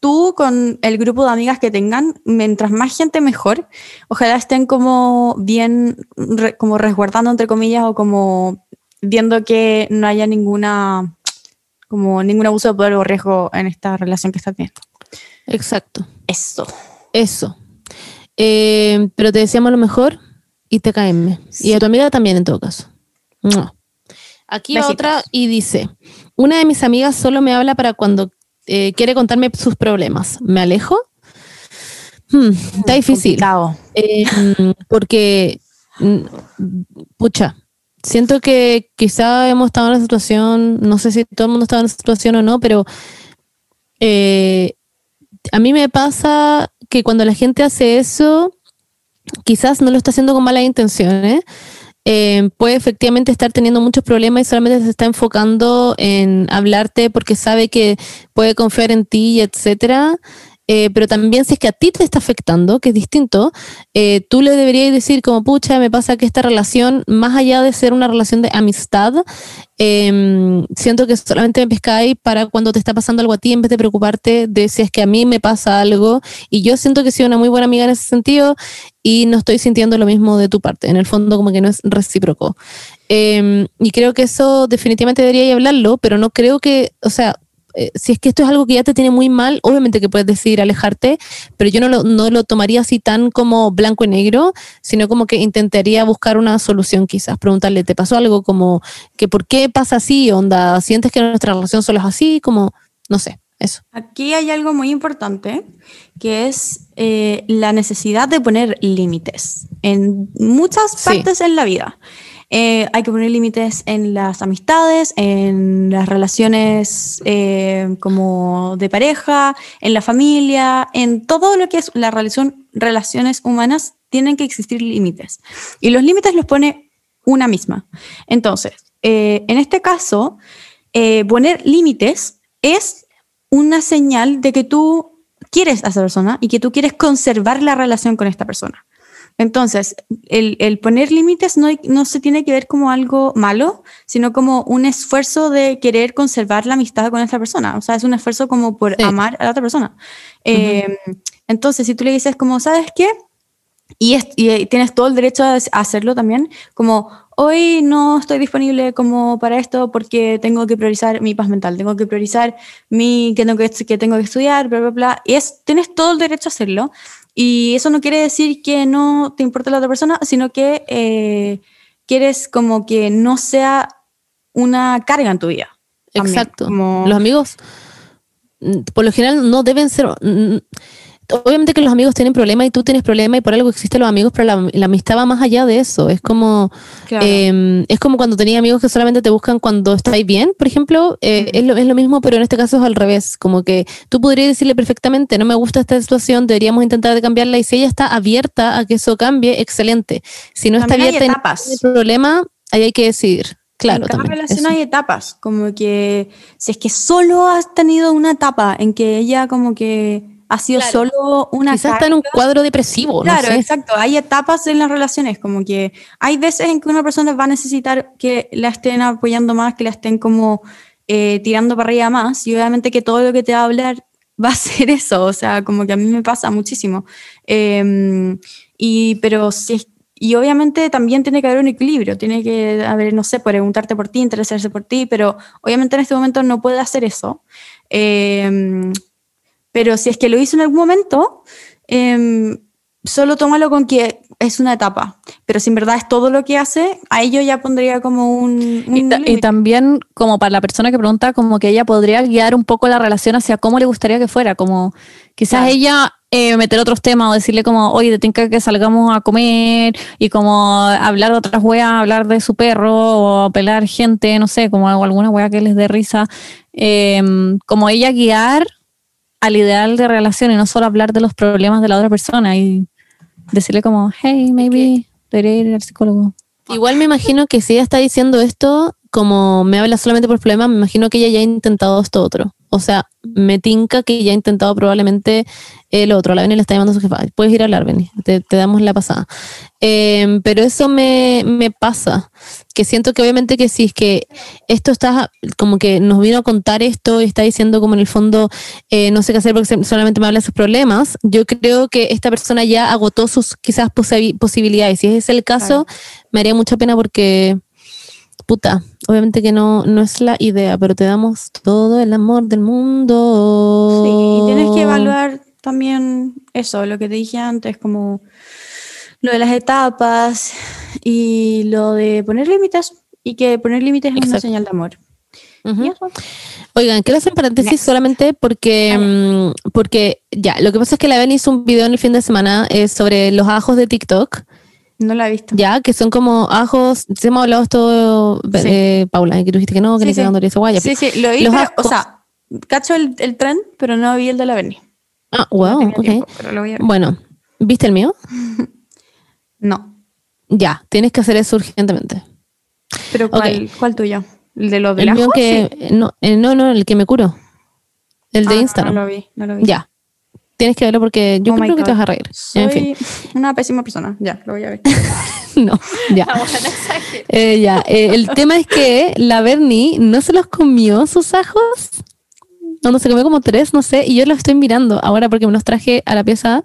tú con el grupo de amigas que tengan, mientras más gente mejor, ojalá estén como bien, como resguardando entre comillas o como viendo que no haya ninguna, como ningún abuso de poder o riesgo en esta relación que estás teniendo. Exacto. Eso. Eso. Eh, pero te deseamos lo mejor y te caeme. Y a tu amiga también, en todo caso. Mua. Aquí va otra y dice: Una de mis amigas solo me habla para cuando eh, quiere contarme sus problemas. ¿Me alejo? Hmm, está difícil. Complicado. Eh, mm, porque, mm, pucha, siento que quizá hemos estado en una situación, no sé si todo el mundo está en una situación o no, pero eh, a mí me pasa que cuando la gente hace eso, quizás no lo está haciendo con malas intenciones. eh, puede efectivamente estar teniendo muchos problemas y solamente se está enfocando en hablarte porque sabe que puede confiar en ti, etcétera. Eh, pero también si es que a ti te está afectando, que es distinto, eh, tú le deberías decir como, pucha, me pasa que esta relación, más allá de ser una relación de amistad, eh, siento que solamente me pescáis para cuando te está pasando algo a ti en vez de preocuparte de si es que a mí me pasa algo. Y yo siento que soy una muy buena amiga en ese sentido y no estoy sintiendo lo mismo de tu parte. En el fondo como que no es recíproco. Eh, y creo que eso definitivamente debería hablarlo, pero no creo que, o sea, eh, si es que esto es algo que ya te tiene muy mal, obviamente que puedes decidir alejarte, pero yo no lo, no lo tomaría así tan como blanco y negro, sino como que intentaría buscar una solución quizás, preguntarle, ¿te pasó algo como que por qué pasa así? Onda, ¿sientes que nuestra relación solo es así? Como, no sé, eso. Aquí hay algo muy importante, que es eh, la necesidad de poner límites en muchas Sí. partes en la vida. Eh, hay que poner límites en las amistades, en las relaciones eh, como de pareja, en la familia, en todo lo que es la relación, relaciones humanas, tienen que existir límites. Y los límites los pone una misma. Entonces, eh, en este caso, eh, poner límites es una señal de que tú quieres a esa persona y que tú quieres conservar la relación con esta persona. Entonces, el, el poner límites no, no, se tiene que ver como algo malo, sino como un esfuerzo de querer conservar la amistad con esta persona. O sea, es un esfuerzo como por Sí. amar a la otra persona. Eh, entonces, si tú le dices como, ¿sabes qué? Y, es- y tienes todo el derecho a hacerlo también, como hoy no estoy disponible como para esto porque tengo que priorizar mi paz mental, tengo que priorizar mi que tengo que, que tengo que estudiar, bla, bla, bla. Y es, tienes todo el derecho a hacerlo. Y eso no quiere decir que no te importe la otra persona, sino que eh, quieres como que no sea una carga en tu vida. también, Exacto. como- Los amigos, mm, por lo general, no deben ser. mm, Obviamente que los amigos tienen problemas y tú tienes problemas y por algo existen los amigos, pero la, la amistad va más allá de eso. Es como, Claro. eh, es como cuando tenías amigos que solamente te buscan cuando estáis bien, por ejemplo. eh, es, lo, es lo mismo, pero en este caso es al revés. Como que tú podrías decirle perfectamente, no me gusta esta situación, deberíamos intentar de cambiarla. Y si ella está abierta a que eso cambie, excelente. Si no está También abierta y no problema, ahí hay que decidir. Claro, en cada también. relación eso. hay etapas, como que si es que solo has tenido una etapa en que ella como que ha sido Claro. solo una Quizás está en un carga. cuadro depresivo, Claro, no sé. exacto. Hay etapas en las relaciones, como que hay veces en que una persona va a necesitar que la estén apoyando más, que la estén como eh, tirando para arriba más, y obviamente que todo lo que te va a hablar va a ser eso, o sea, como que a mí me pasa muchísimo. Eh, y, pero si es- y obviamente también tiene que haber un equilibrio, tiene que haber, no sé, preguntarte por ti, interesarse por ti, pero obviamente en este momento no puede hacer eso. Eh, pero si es que lo hizo en algún momento, em, solo tómalo con que es una etapa. Pero si en verdad es todo lo que hace, a ello ya pondría como un. un Y, ta- y límite. también, como para la persona que pregunta, como que ella podría guiar un poco la relación hacia cómo le gustaría que fuera, como quizás Claro. ella eh, meter otros temas o decirle como, oye, te tinca que salgamos a comer y como hablar de otras weas, hablar de su perro o pelar gente, no sé, como alguna wea que les dé risa, Eh, como ella guiar al ideal de relación y no solo hablar de los problemas de la otra persona y decirle como, hey, maybe debería ir al psicólogo. Igual me imagino que si ella está diciendo esto, como me habla solamente por problemas, me imagino que ella ya ha intentado esto otro. O sea, me tinca que ya ha intentado probablemente el otro. La Beni le está llamando a su jefa. Puedes ir a hablar, Beni. Te, te damos la pasada. Eh, pero eso me, me pasa. Que siento que obviamente que si es que esto está como que nos vino a contar esto y está diciendo como en el fondo eh, no sé qué hacer porque solamente me habla de sus problemas, yo creo que esta persona ya agotó sus quizás posi- posibilidades. Si ese es el caso, me haría mucha pena porque, puta, obviamente que no, no es la idea, pero te damos todo el amor del mundo. Sí, y tienes que evaluar también eso, lo que te dije antes, como lo de las etapas y lo de poner límites. Y que poner límites es una señal de amor. Y eso. Oigan, quiero hacer paréntesis Next. solamente porque, mm, porque ya, lo que pasa es que la Ben hizo un video en el fin de semana eh, sobre los ajos de TikTok, No la he visto. ya, que son como ajos, se hemos hablado esto, Sí. eh, Paula, que tú dijiste que no, que Sí, sí. le hizo guaya. Sí, sí, lo vi, Los pero, ajos- o sea, cacho el, el tren, pero no vi el de la Berni. Ah, No wow, tenía ok. tiempo, pero lo voy a ver. Bueno, ¿viste el mío? No. Ya, tienes que hacer eso urgentemente. Pero ¿cuál, ¿cuál tuyo? ¿El de los de El la mío que, no, eh, no, no, el que me curó. El de Ah, Instagram. No lo vi, no lo vi. Ya. Tienes que verlo porque yo Oh creo que te vas a reír. Soy En fin. una pésima persona. Ya, lo voy a ver. No, ya. Ah, Eh, ya. eh, el tema es que la Bernie no se los comió sus ajos. No, no se comió como tres, no sé. Y yo los estoy mirando ahora porque me los traje a la pieza.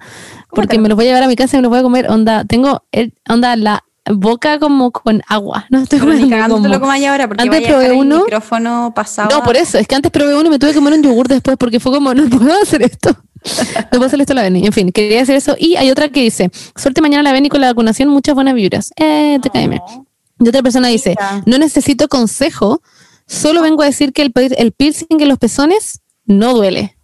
Porque me los voy a llevar a mi casa y me los voy a comer. Onda, tengo el- onda la boca como con agua. No estoy Pero ni como- lo ya ahora porque Antes a probé el uno. micrófono pasado. No, por eso. Es que antes probé uno y me tuve que comer un yogur después porque fue como, no puedo hacer esto. No puedo hacer esto a la Beni. En fin, quería hacer eso. Y hay otra que dice, suerte mañana la Beni con la vacunación, muchas buenas vibras. Eh, te cae bien. Y otra persona dice, no necesito consejo, solo vengo a decir que el, pi- el piercing en los pezones no duele.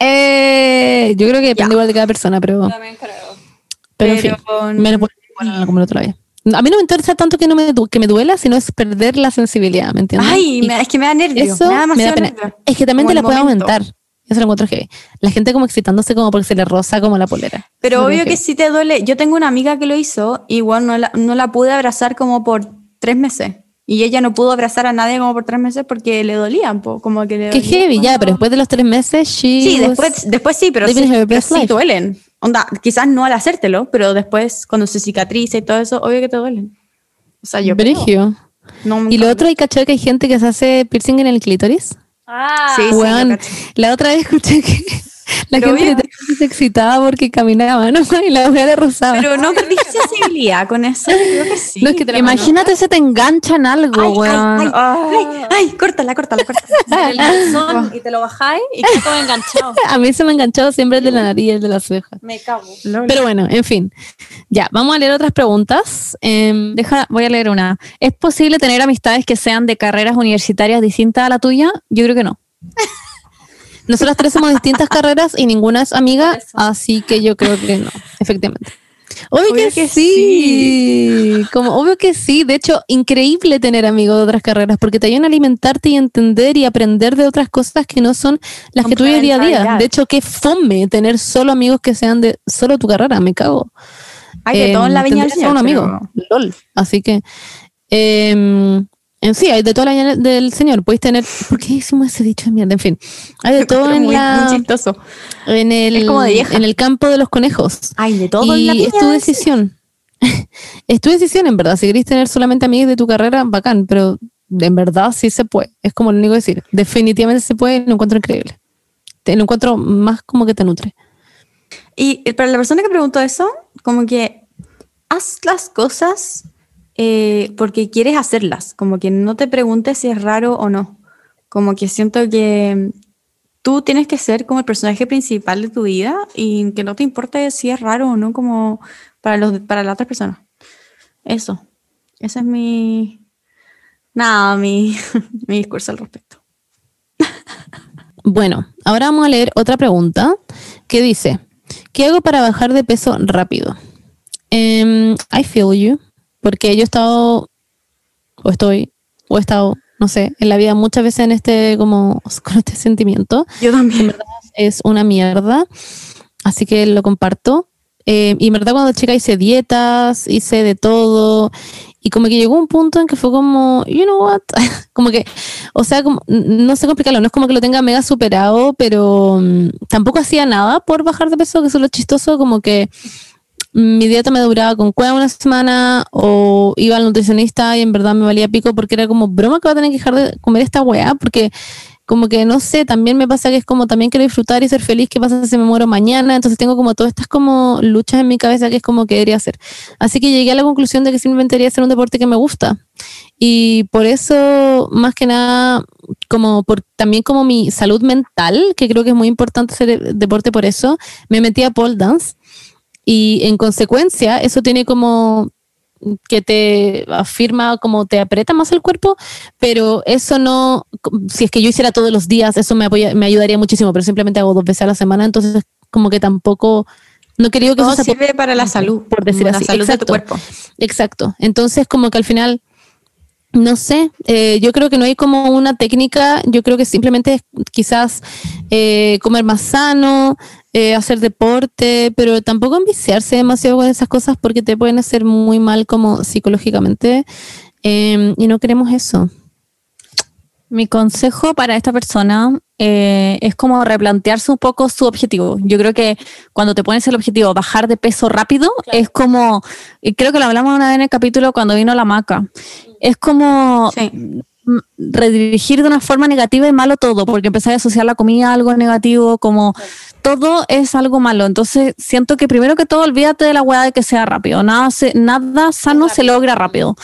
Eh, yo creo que depende igual de cada persona, pero, También creo. pero en fin, me lo igual como la otra vez. A mí no me interesa tanto que, no me, que me duela, sino es perder la sensibilidad, ¿me entiendes? Ay, me- es que me da nervio. eso me da me da demasiado pena. nervio. Es que también como te la el puede aumentar. Eso lo encuentro heavy. La gente como excitándose como porque se le roza como la polera. Pero Eso obvio que sí te duele. Yo tengo una amiga que lo hizo, igual no la, no la pude abrazar como por tres meses. Y ella no pudo abrazar a nadie como por tres meses porque le dolían, po, como que le Qué dolía heavy, ya, pero después de los tres meses, she Sí, was- después, después sí, pero sí, pero sí duelen. Onda, quizás no al hacértelo, pero después cuando se cicatriza y todo eso, obvio que te duelen. O sea, yo. Brigio. No, Y lo otro, hay cachado que hay gente que se hace piercing en el clítoris. Ah, Sí, sí, la otra vez escuché que la Pero gente obvio. se excitaba porque caminaba, ¿no? Y la mujer le rozaba. Pero no perdí sensibilidad con eso. Creo que sí. No, es que te Imagínate se te engancha en algo, Ay, weón. ay, ay, ay, ay, córtala, córtala, córtala. El calzón y te lo bajáis y todo enganchado. A mí se me ha enganchado siempre el de la nariz y el de las cejas. Me cago. Pero bueno, en fin. Ya, vamos a leer otras preguntas. Em, Deja, voy a leer una. ¿Es posible tener amistades que sean de carreras universitarias distintas a la tuya? Yo creo que no. Nosotras tres somos distintas carreras y ninguna es amiga, así que yo creo que no, efectivamente. Obvio, Obvio que, que sí. Como obvio que sí. De hecho, increíble tener amigos de otras carreras porque te ayudan a alimentarte y entender y aprender de otras cosas que no son las que tú vives día a día. De hecho, qué fome tener solo amigos que sean de solo tu carrera. Me cago. Hay de todo en la Em, viña del un amigo. LOL. Así que. em, en sí, hay de toda la del Señor. Puedes tener. ¿Por qué hicimos ese dicho de mierda? En fin. Hay de todo en muy, la. muy chistoso. En el, Es como de vieja. en el campo de los conejos. Hay de todo en la y es tu decisión. es tu decisión, en verdad. Si querés tener solamente amigos de tu carrera, bacán, pero en verdad sí se puede. Es como lo único que decir. Definitivamente se puede, lo encuentro increíble. Te, lo encuentro más como que te nutre. Y eh, para la persona que preguntó eso, como que haz las cosas eh, porque quieres hacerlas, como que no te preguntes si es raro o no. Como que siento que tú tienes que ser como el personaje principal de tu vida y que no te importe si es raro o no como para, los, para la otra persona. Eso. Ese es mi... Nada, mi, mi discurso al respecto. Bueno, ahora vamos a leer otra pregunta que dice, ¿qué hago para bajar de peso rápido? Em, I feel you, porque yo he estado, o estoy, o he estado, no sé, en la vida muchas veces en este, como, con este sentimiento. Yo también. Es una mierda, así que lo comparto. Eh, y en verdad cuando chica hice dietas, hice de todo, y como que llegó un punto en que fue como, you know what, como que, o sea, como, no sé cómo explicarlo, no es como que lo tenga mega superado, pero mm, tampoco hacía nada por bajar de peso, que eso es lo chistoso, como que mi dieta me duraba con cueva una semana o iba al nutricionista y en verdad me valía pico porque era como broma que va a tener que dejar de comer esta weá porque como que no sé, también me pasa que es como también quiero disfrutar y ser feliz, ¿qué pasa si me muero mañana? Entonces tengo como todas estas como luchas en mi cabeza que es como que debería hacer. Así que llegué a la conclusión de que simplemente debería ser un deporte que me gusta. Y por eso, más que nada, como por también como mi salud mental, que creo que es muy importante hacer deporte por eso, me metí a pole dance. Y en consecuencia, eso tiene como que te afirma como te aprieta más el cuerpo, pero eso no, si es que yo hiciera todos los días, eso me, apoya- me ayudaría muchísimo, pero simplemente hago dos veces a la semana, entonces como que tampoco, no quería que eso sirve para la salud, por decir así. la salud de tu Exacto. cuerpo. Exacto. Entonces, como que al final, no sé, eh, yo creo que no hay como una técnica, yo creo que simplemente es quizás eh, comer más sano, eh, hacer deporte, pero tampoco enviciarse demasiado con esas cosas porque te pueden hacer muy mal como psicológicamente eh, y no queremos eso. Mi consejo para esta persona eh, es como replantearse un poco su objetivo. Yo creo que cuando te pones el objetivo bajar de peso rápido, es como, y creo que lo hablamos una vez en el capítulo cuando vino la maca, es como Sí. mm, redirigir de una forma negativa y malo todo, porque empezar a asociar la comida a algo negativo, como todo es algo malo. Entonces siento que primero que todo olvídate de la weá de que sea rápido. Nada, se- nada sano se logra rápido.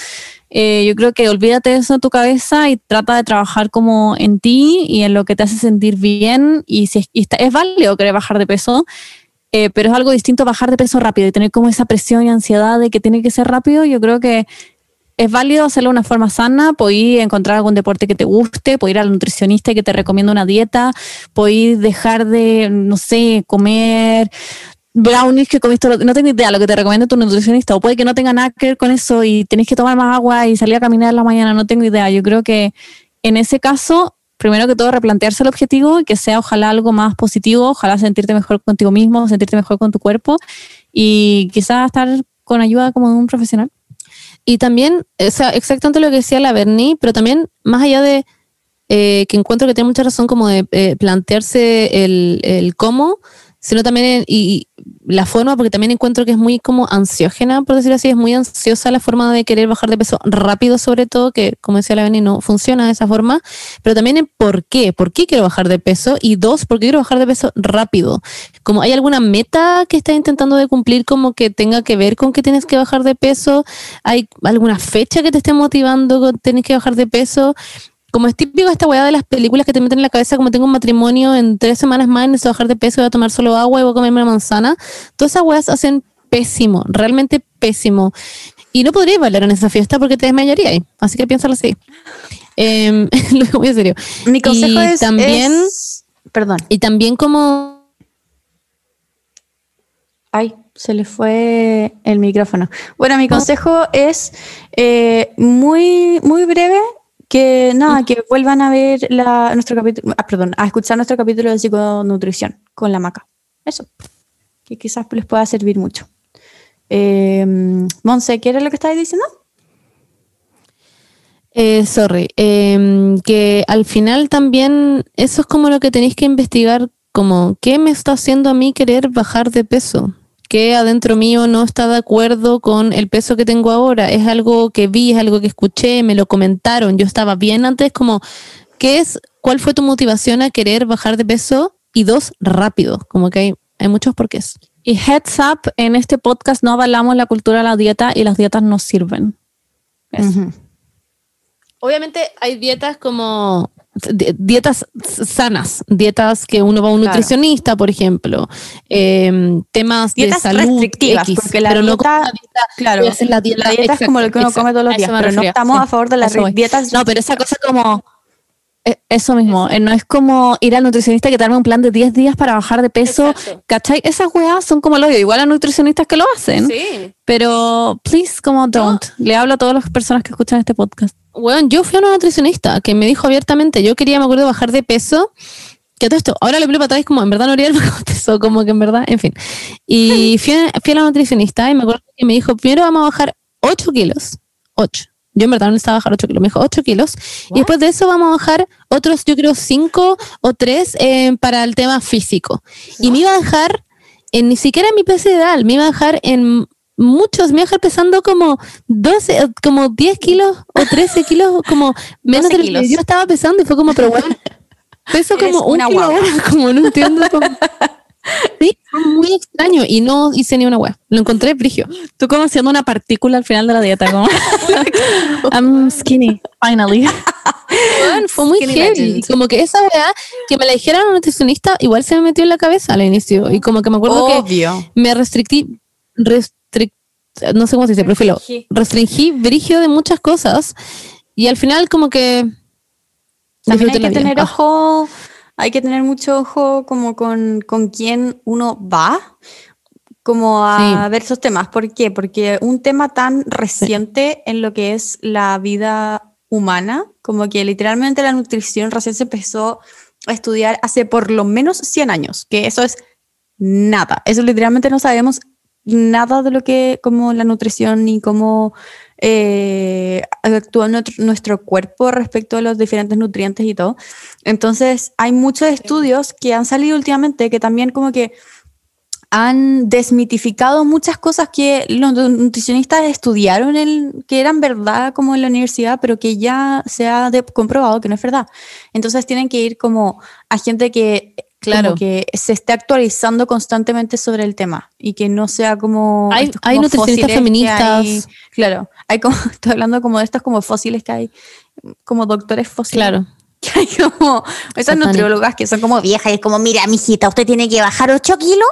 Eh, yo creo que olvídate de eso en tu cabeza y trata de trabajar como en ti y en lo que te hace sentir bien. Y si es, y está- es válido querer bajar de peso, eh, pero es algo distinto bajar de peso rápido y tener como esa presión y ansiedad de que tiene que ser rápido. Yo creo que es válido hacerlo de una forma sana, podéis encontrar algún deporte que te guste, podéis ir al nutricionista y que te recomienda una dieta, podéis dejar de, no sé, comer brownies que comiste, no tengo idea lo que te recomienda tu nutricionista, o puede que no tenga nada que ver con eso y tenés que tomar más agua y salir a caminar en la mañana, no tengo idea. Yo creo que en ese caso, primero que todo, replantearse el objetivo y que sea ojalá algo más positivo, ojalá sentirte mejor contigo mismo, sentirte mejor con tu cuerpo y quizás estar con ayuda como de un profesional. Y también, o sea, exactamente lo que decía la Bernie, pero también más allá de eh, que encuentro que tiene mucha razón como de eh, plantearse el cómo, sino también en- y, la forma, porque también encuentro que es muy como ansiógena, por decirlo así, es muy ansiosa la forma de querer bajar de peso rápido, sobre todo, que como decía la Bernie, no funciona de esa forma, pero también en por qué, por qué quiero bajar de peso y dos, por qué quiero bajar de peso rápido. Como hay alguna meta que estás intentando de cumplir como que tenga que ver con que tienes que bajar de peso, hay alguna fecha que te esté motivando tienes que bajar de peso. Como es típico esta weá de las películas que te meten en la cabeza, como tengo un matrimonio en tres semanas más, necesito bajar de peso, voy a tomar solo agua y voy a comerme una manzana. Todas esas weas hacen pésimo, realmente pésimo. Y no podrías bailar en esa fiesta porque te desmayarías. Así que piénsalo así. Em, lo digo muy en serio. Mi consejo Y es, también- es- Perdón. Y también como Ay, se le fue el micrófono. Bueno, mi consejo es eh, muy, muy breve. Que nada, que vuelvan a ver la, nuestro capítulo, ah, perdón, a escuchar nuestro capítulo de psiconutrición con la maca. Eso. Que quizás les pueda servir mucho. Eh, Monse, ¿qué era lo que estabas diciendo? Eh, sorry, em, que al final también eso es como lo que tenéis que investigar, como qué me está haciendo a mí querer bajar de peso, qué adentro mío no está de acuerdo con el peso que tengo ahora, es algo que vi, es algo que escuché, me lo comentaron, yo estaba bien antes, como qué es, cuál fue tu motivación a querer bajar de peso y dos, rápido, como que hay, hay muchos porqués. Y heads up, en este podcast no avalamos la cultura de la dieta y las dietas no sirven. Obviamente hay dietas como dietas sanas, dietas que uno va a un Claro. nutricionista, por ejemplo, em, temas Dietas de salud restrictivas, X, porque la pero no dieta- como una dieta, Claro, la dieta, la dieta es como lo que uno exacto, come todos los días, pero no estamos sí, a favor de las dietas. No, pero esa cosa como... e- Eso mismo, eh, no es como ir al nutricionista que te arme un plan de 10 días para bajar de peso, Exacto. ¿cachai? Esas weas son como lo digo, igual a nutricionistas que lo hacen, Sí. pero please, como don't. Le hablo a todas las personas que escuchan este podcast. Bueno, yo fui a una nutricionista que me dijo abiertamente, yo quería, me acuerdo, bajar de peso. Que todo esto, ahora le pido para atrás como en verdad no haría el peso, como que en verdad, en fin. Y fui a, fui a la nutricionista y me acuerdo que me dijo, primero vamos a bajar 8 kilos. 8. Yo en verdad no necesitaba bajar 8 kilos, me dijo 8 kilos. Y después de eso vamos a bajar otros, yo creo, 5 o 3 para el tema físico. Y me iba a dejar, en, ni siquiera en mi peso ideal, me iba a dejar en muchos, me iba a dejar pesando como 12, eh, como 10 kilos o 13 kilos, como menos 12 de lo kilos. que yo estaba pesando y fue como, pero bueno, peso como un kilo ahora, como no entiendo. como- Sí, fue muy extraño y no hice ni una web. Lo encontré brigio. Tú como haciendo una partícula al final de la dieta, como I'm skinny, finally. Fue muy Skinny heavy. legend. Como que esa weá, que me la dijera una nutricionista, igual se me metió en la cabeza al inicio. Y como que me acuerdo que Obvio. me restrictí, restric- no sé cómo se dice, pero filo, Restringí. brigio de muchas cosas. Y al final como que... También hay que tener Ah. ojo, hay que tener mucho ojo como con, con quién uno va, como a Sí. ver esos temas. ¿Por qué? Porque un tema tan reciente en lo que es la vida humana, como que literalmente la nutrición recién se empezó a estudiar hace por lo menos 100 años, que eso es nada. Eso literalmente no sabemos nada de lo que, como la nutrición ni cómo eh, actúa nuestro, nuestro cuerpo respecto a los diferentes nutrientes y todo. Entonces, hay muchos estudios que han salido últimamente que también como que han desmitificado muchas cosas que los nutricionistas estudiaron, en, que eran verdad como en la universidad, pero que ya se ha de- comprobado que no es verdad. Entonces tienen que ir como a gente que, Claro. como que se esté actualizando constantemente sobre el tema y que no sea como... Hay- estos hay como nutricionistas feministas. hay- claro, hay como, estoy hablando como de estos como fósiles que hay, como doctores fósiles. Claro. Que hay como esas nutriólogas que son como viejas y es como, mira, mijita, usted tiene que bajar 8 kilos.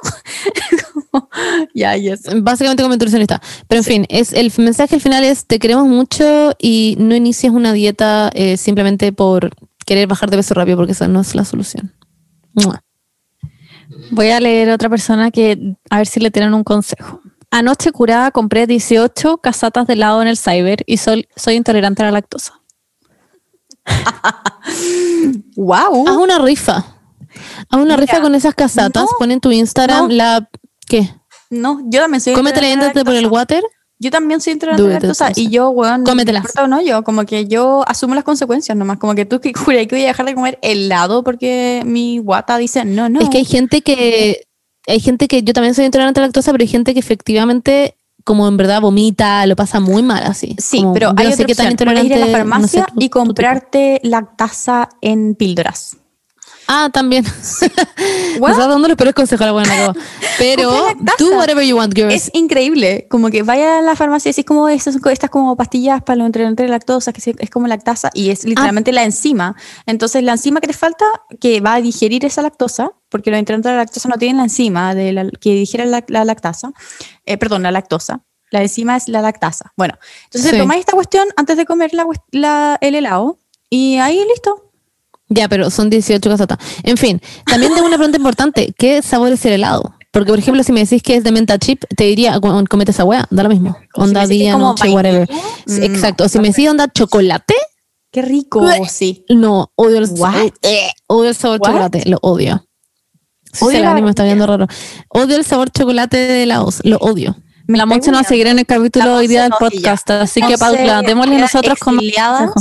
Como, ya, y eso. Básicamente como nutricionista. Pero en fin, es el mensaje al final es te queremos mucho y no inicies una dieta eh, simplemente por querer bajar de peso rápido porque esa no es la solución. Voy a leer otra persona que a ver si le tienen un consejo. Anoche curada compré 18 casatas de helado en el cyber y soy, soy intolerante a la lactosa. ¡Wow! Haz una rifa. Haz una Mira, rifa con esas casatas. no, Pon en tu Instagram no. la. ¿Qué? No, yo también soy a la por el water. Yo también soy intolerante a la y yo, weón, no importa o no, yo como que yo asumo las consecuencias nomás, como que tú que juré que voy a dejar de comer helado porque mi guata dice no, no. Es que hay gente que. Hay gente que. Yo también soy intolerante a la lactosa, pero hay gente que efectivamente, como en verdad vomita, lo pasa muy mal así. Sí, Como, pero hay no otra sé qué tan ir a la no sé farmacia y comprarte lactasa en píldoras. Ah, también. Me estás dando los peores consejos a la buena acabo. Pero do whatever you want, girls. Es increíble, como que vaya a la farmacia y decís como estas, estas como pastillas para los intolerantes de lactosa, que es como lactasa y Ah. es literalmente la enzima. Entonces la enzima que te falta, que va a digerir esa lactosa, porque los intolerantes de la lactosa no tienen la enzima de la- que digiere la, la lactasa, eh, perdón, la lactosa. La enzima es la lactasa. Bueno, entonces Sí. tomáis esta cuestión antes de comer la, la- el helado y ahí listo. Ya, pero son 18 casatas. En fin, también tengo una pregunta importante. ¿Qué sabor es el helado? Porque, por ejemplo, si me decís que es de menta chip, te diría, "Cu- comete esa wea, da lo mismo. O si Onda es día, noche, whatever. mm, Exacto. O si me decís onda chocolate, Qué rico, sí. no, odio el, What? eh, odio el sabor What? chocolate, lo odio. Odio se la la me está viendo raro. Odio el sabor chocolate de helados, lo odio. Me la Monse nos va a seguir en el capítulo hoy día del no, podcast, así que Paula, démosle nosotros como.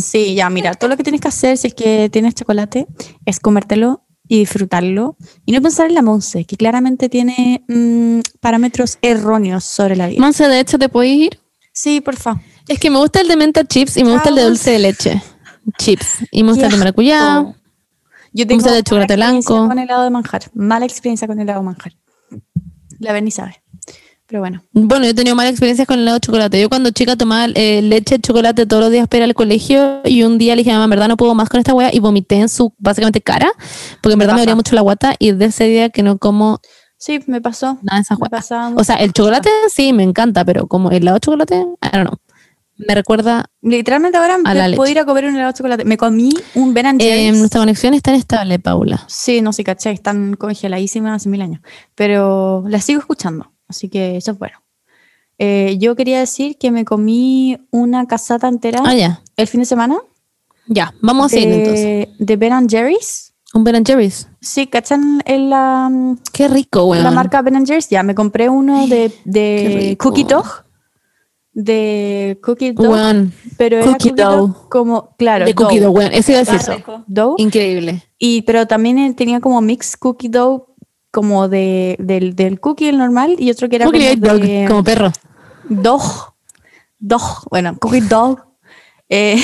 Sí, ya, mira, todo lo que tienes que hacer si es que tienes chocolate es comértelo y disfrutarlo y no pensar en la Monse, que claramente tiene mm, parámetros erróneos sobre la vida. Monse, de hecho, ¿te puedes ir? Sí, por favor. Es que me gusta el de menta chips y me gusta el de dulce de leche. Chips. Y me gusta el de maracuyá. Yo tengo Gusta de mala chocolate experiencia blanco. con helado de manjar. Mala experiencia con helado de manjar. La Berni sabe. Pero bueno. Bueno, yo he tenido malas experiencias con el helado de chocolate. Yo cuando chica tomaba eh, leche de chocolate todos los días para ir al colegio y un día le dije mamá, en verdad no puedo más con esta wea y vomité en su básicamente cara porque en verdad me dolía mucho la guata y desde ese día que no como Sí, me pasó. nada de esas pasaba O sea, el chocolate sí me encanta, pero como el helado de chocolate, I don't know. Me recuerda, Literalmente ahora A la me puedo leche. ir a comer un helado de chocolate. Me comí un Ben and eh, nuestra conexión es tan estable, Paula. Sí, no sé, caché, están congeladísimas hace mil años, pero las sigo escuchando, así que eso es bueno. Eh, yo quería decir que me comí una casata entera Ah, ya. el fin de semana Ya, vamos a seguir entonces. de, de Ben and Jerry's. Un Ben Jerry's. Sí, ¿cachan en la, Qué rico, weón. la marca Ben Jerry's? Ya, me compré uno de, de. Cookie Dog. De Cookie Dog. Weón. pero era Cookie Dough. como, claro, De cookie dough, weón. Eso iba a decir. Increíble. Y, pero también tenía como mix cookie dough, como de, del, del cookie el normal, y otro que era Cookie como dog, de como perro. dog. Dog, bueno, cookie dog. Eh,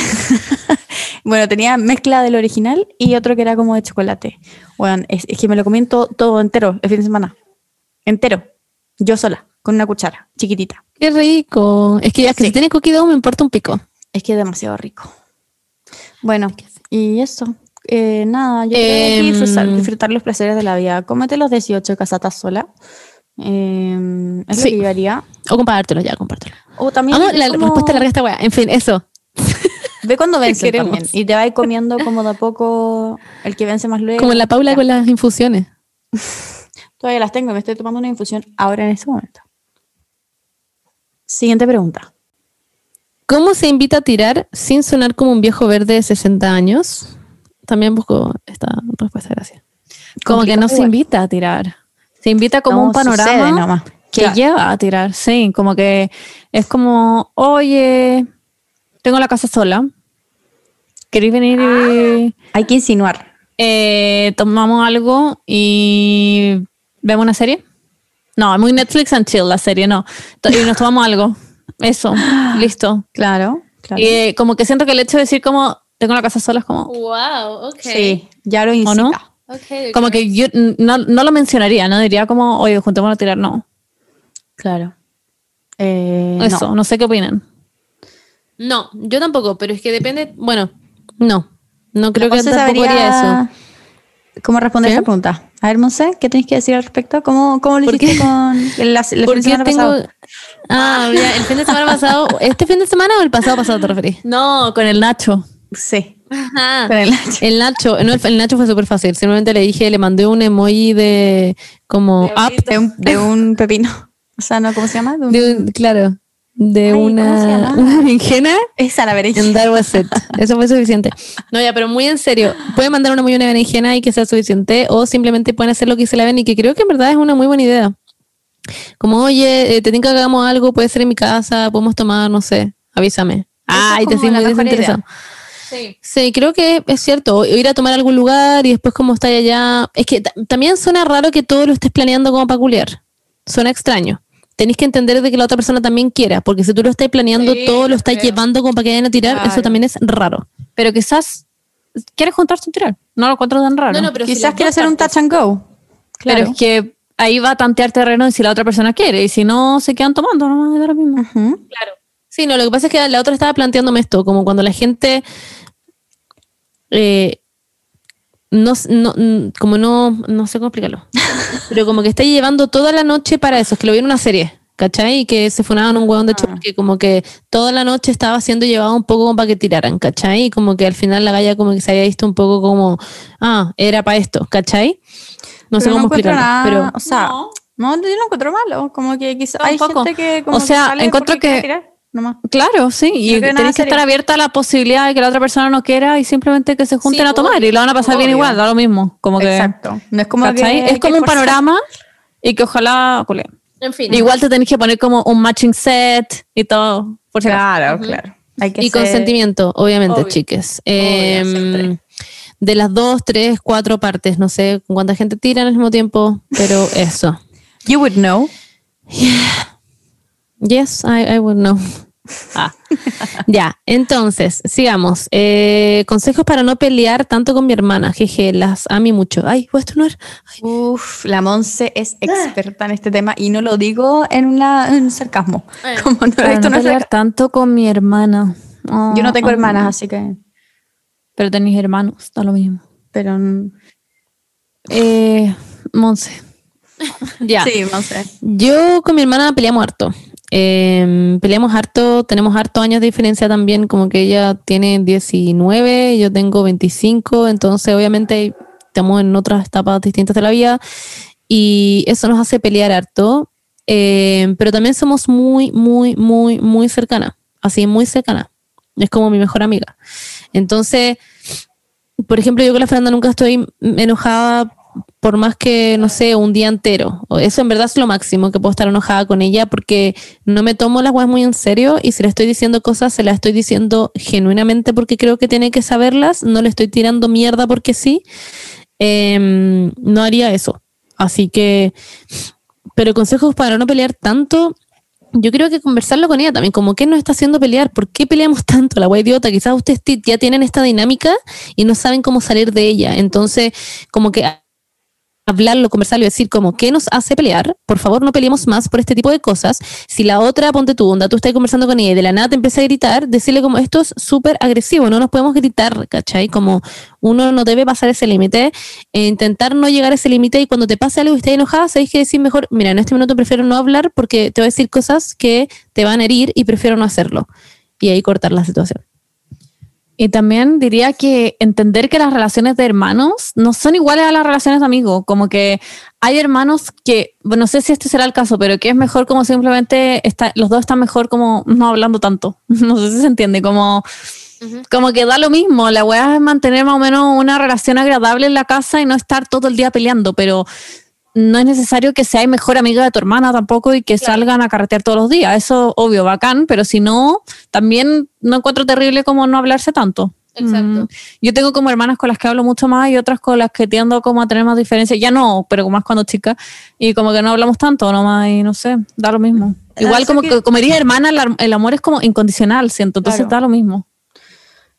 bueno, tenía mezcla del original y otro que era como de chocolate. Bueno, es, es que me lo comí en to- todo entero el fin de semana. Entero. Yo sola, con una cuchara, chiquitita. Qué rico. Es que ya que Sí. si tiene cookie dough me importa un pico. Es que es demasiado rico. Bueno, y eso. Eh, nada, yo creo que Em, disfrutar, disfrutar los placeres de la vida. Cómete los 18 casatas sola. Eh, es Sí. lo que yo haría. O compártelo ya, compártelo. O también Vamos, la como- respuesta larga esta weá. En fin, eso. ve cuando vence también. Y te vas comiendo como de a poco el que vence más luego. Como la Paula Ya. con las infusiones. Todavía las tengo, me estoy tomando una infusión ahora en este momento. Siguiente pregunta. ¿Cómo se invita a tirar sin sonar como un viejo verde de 60 años? También busco esta respuesta, gracias. Como que no se invita a tirar. Se invita como No un panorama nomás. que Claro. lleva a tirar. Sí, como que es como, oye, tengo la casa sola. ¿Queréis venir y Hay que insinuar. eh, tomamos algo y vemos una serie? No, es muy Netflix and chill la serie, no. Y nos tomamos algo. Eso, listo. Claro, claro. Y eh, como que siento que el hecho de decir como tengo la casa sola es como, Wow, ok. Sí, ya lo incita. no? Okay, como que yo no, no lo mencionaría, no diría como, oye, juntémonos a tirar, no. Claro. Eh, Eso, no. no. sé qué opinan. No, yo tampoco, pero es que depende. Bueno, no. No creo que tampoco haría eso. sabría ¿Cómo responder ¿Qué? esta pregunta? A ver, Monse, ¿qué tienes que decir al respecto? ¿Cómo, cómo lo ¿Por hiciste con el, la, el fin de semana tengo. pasado? Ah, ya, el fin de semana pasado. ¿Este fin de semana o el pasado pasado te referís? No, con el Nacho. Sí, Ajá. con el Nacho. El Nacho, no, el, Nacho fue súper fácil. Simplemente le dije, le mandé un emoji de como up, De un, de un pepino. O sea, ¿no? ¿Cómo se llama? De un- de un- claro, de Ay, ¿cómo se una, una berenjena Esa, la berenjena. Eso fue suficiente. No, ya, pero muy en serio, pueden mandar una muy buena berenjena y que sea suficiente, o simplemente pueden hacer lo que dice la ven y que creo que en verdad es una muy buena idea. Como, oye, eh, te tengo que hagamos algo, puede ser en mi casa, podemos tomar, no sé, avísame. Ay, te como siento muy mejor idea. Sí, creo que es cierto. o Ir a tomar a algún lugar y después como está allá. Es que ta- también suena raro que todo lo estés planeando como para culiar. Suena extraño. Tenéis que entender de que la otra persona también quiera, porque si tú lo estás planeando, Sí, todo lo estás creo. llevando como para que vayan a tirar, eso también es raro. Pero quizás quieres juntarse un tirar. No lo encuentro tan raro. Quizás quiere hacer un touch and go. Pero Claro. es que ahí va a tantear terreno y si la otra persona quiere. Y si no, se quedan tomando, no lo mismo. Claro. Sí, no, lo que pasa es que la otra estaba planteándome esto, como cuando la gente eh, no, como no, no sé cómo explicarlo, pero como que está llevando toda la noche para eso, es que lo vi en una serie, ¿cachai? Y que se funaban un hueón de hecho Ah. que como que toda la noche estaba siendo llevado un poco como para que tiraran, ¿cachai? Y como que al final la galla como que se había visto un poco como, ah, era para esto, ¿cachai? No sé Pero cómo encuentro explicarlo, nada, pero O sea, No. no, yo no encuentro malo. Como que quizás hay gente que como O que sea, sale encuentro que- tirar, nomás. Claro, sí. Y nada tenés que estar abierta a la posibilidad de que la otra persona no quiera y simplemente que se junten Sí, a tomar obvio, y lo van a pasar bien obvio. igual, da lo mismo. Como que, Exacto. No es como que. es como que un forzar. panorama y que ojalá cule. en fin. Igual te tenés que poner como un matching set y todo. Por si acaso. Claro, claro. Hay que Y ser- consentimiento, obviamente, Obvio. chiques. Siempre. de las dos, tres, cuatro partes, no sé con cuánta gente tira al mismo tiempo, pero eso. You would know. Yes, I, I would know. Ah. ya, entonces, sigamos. Eh, consejos para no pelear tanto con mi hermana. Jeje, las amo mucho. Ay, ¿puedo estornudar? Uf, la Monse es experta en este tema y no lo digo en, una, en sarcasmo. Como no, Para esto no no es pelear tanto con mi hermana. Yo no tengo Ah, hermanas, así que. Pero tenéis hermanos, da lo mismo. Pero. Eh, Monse. Ya. Sí, Monse. Yo con mi hermana peleamos harto. Eh, peleamos harto, tenemos harto años de diferencia también, como que ella tiene 19, yo tengo 25, entonces obviamente estamos en otras etapas distintas de la vida y eso nos hace pelear harto, Eh, pero también somos muy, muy, muy, muy cercanas, así muy cercanas. Es como mi mejor amiga. Entonces, por ejemplo, yo con la Fernanda nunca estoy enojada por más que, no sé, un día entero. Eso en verdad es lo máximo que puedo estar enojada con ella porque no me tomo las cosas muy en serio y si le estoy diciendo cosas, se las estoy diciendo genuinamente porque creo que tiene que saberlas, no le estoy tirando mierda porque sí. Em, no haría eso. Así que, pero consejos para no pelear tanto. Yo creo que conversarlo con ella también, como qué nos está haciendo pelear, por qué peleamos tanto, la wea idiota, quizás ustedes ya tienen esta dinámica y no saben cómo salir de ella. Entonces, como que hablarlo, conversarlo y decir como qué nos hace pelear, por favor no peleemos más por este tipo de cosas. Si la otra, ponte tú, onda, tú estás conversando con ella y de la nada te empieza a gritar, decirle como esto es súper agresivo, no nos podemos gritar, ¿cachai? Como uno no debe pasar ese límite, e intentar no llegar a ese límite y cuando te pase algo y estés enojada, sabéis que decir mejor, mira, en este minuto prefiero no hablar porque te voy a decir cosas que te van a herir y prefiero no hacerlo. Y ahí cortar la situación. Y también diría que entender que las relaciones de hermanos no son iguales a las relaciones de amigos. Como que hay hermanos que, bueno, no sé si este será el caso, pero que es mejor como simplemente está, los dos están mejor como no hablando tanto. No sé si se entiende, como, como que da lo mismo. La weá es mantener más o menos una relación agradable en la casa y no estar todo el día peleando, pero no es necesario que seas mejor amiga de tu hermana tampoco y que salgan a carretear todos los días. Eso, obvio, bacán, pero si no, también no encuentro terrible como no hablarse tanto. Exacto. Mm. Yo tengo como hermanas con las que hablo mucho más y otras con las que tiendo como a tener más diferencias. Ya no, pero más cuando chica. Y como que no hablamos tanto nomás y no sé, da lo mismo. Igual como que- que, como hermana, el, amor es como incondicional, siento. Entonces Claro. da lo mismo.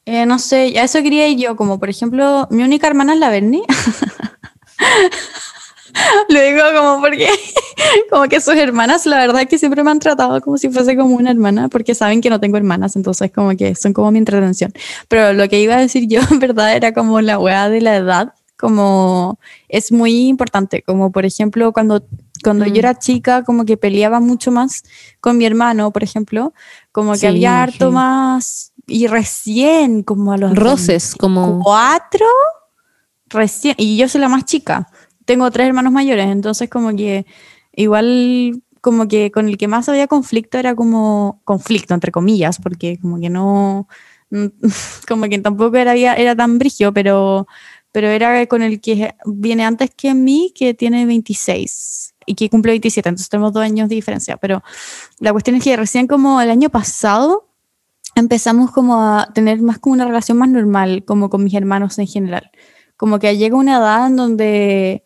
Eh, no sé, a eso quería ir yo, como por ejemplo, mi única hermana es la Bernie. Lo digo como porque, como que sus hermanas, la verdad que siempre me han tratado como si fuese como una hermana, porque saben que no tengo hermanas, entonces como que son como mi entretención. Pero lo que iba a decir yo, en verdad, era como la weá de la edad, como es muy importante, como por ejemplo cuando, cuando Mm. yo era chica, como que peleaba mucho más con mi hermano, por ejemplo, como que Sí, había harto sí. más, y recién, como a los Roces, como. cuatro, recién, y yo soy la más chica. Tengo tres hermanos mayores, entonces como que igual como que con el que más había conflicto era como conflicto entre comillas, porque como que no como que tampoco era, era tan brigio, pero pero era con el que viene antes que mí, que tiene 26 y que cumple 27, entonces tenemos dos años de diferencia, pero la cuestión es que recién como el año pasado empezamos como a tener más como una relación más normal, como con mis hermanos en general. Como que llega una edad en donde,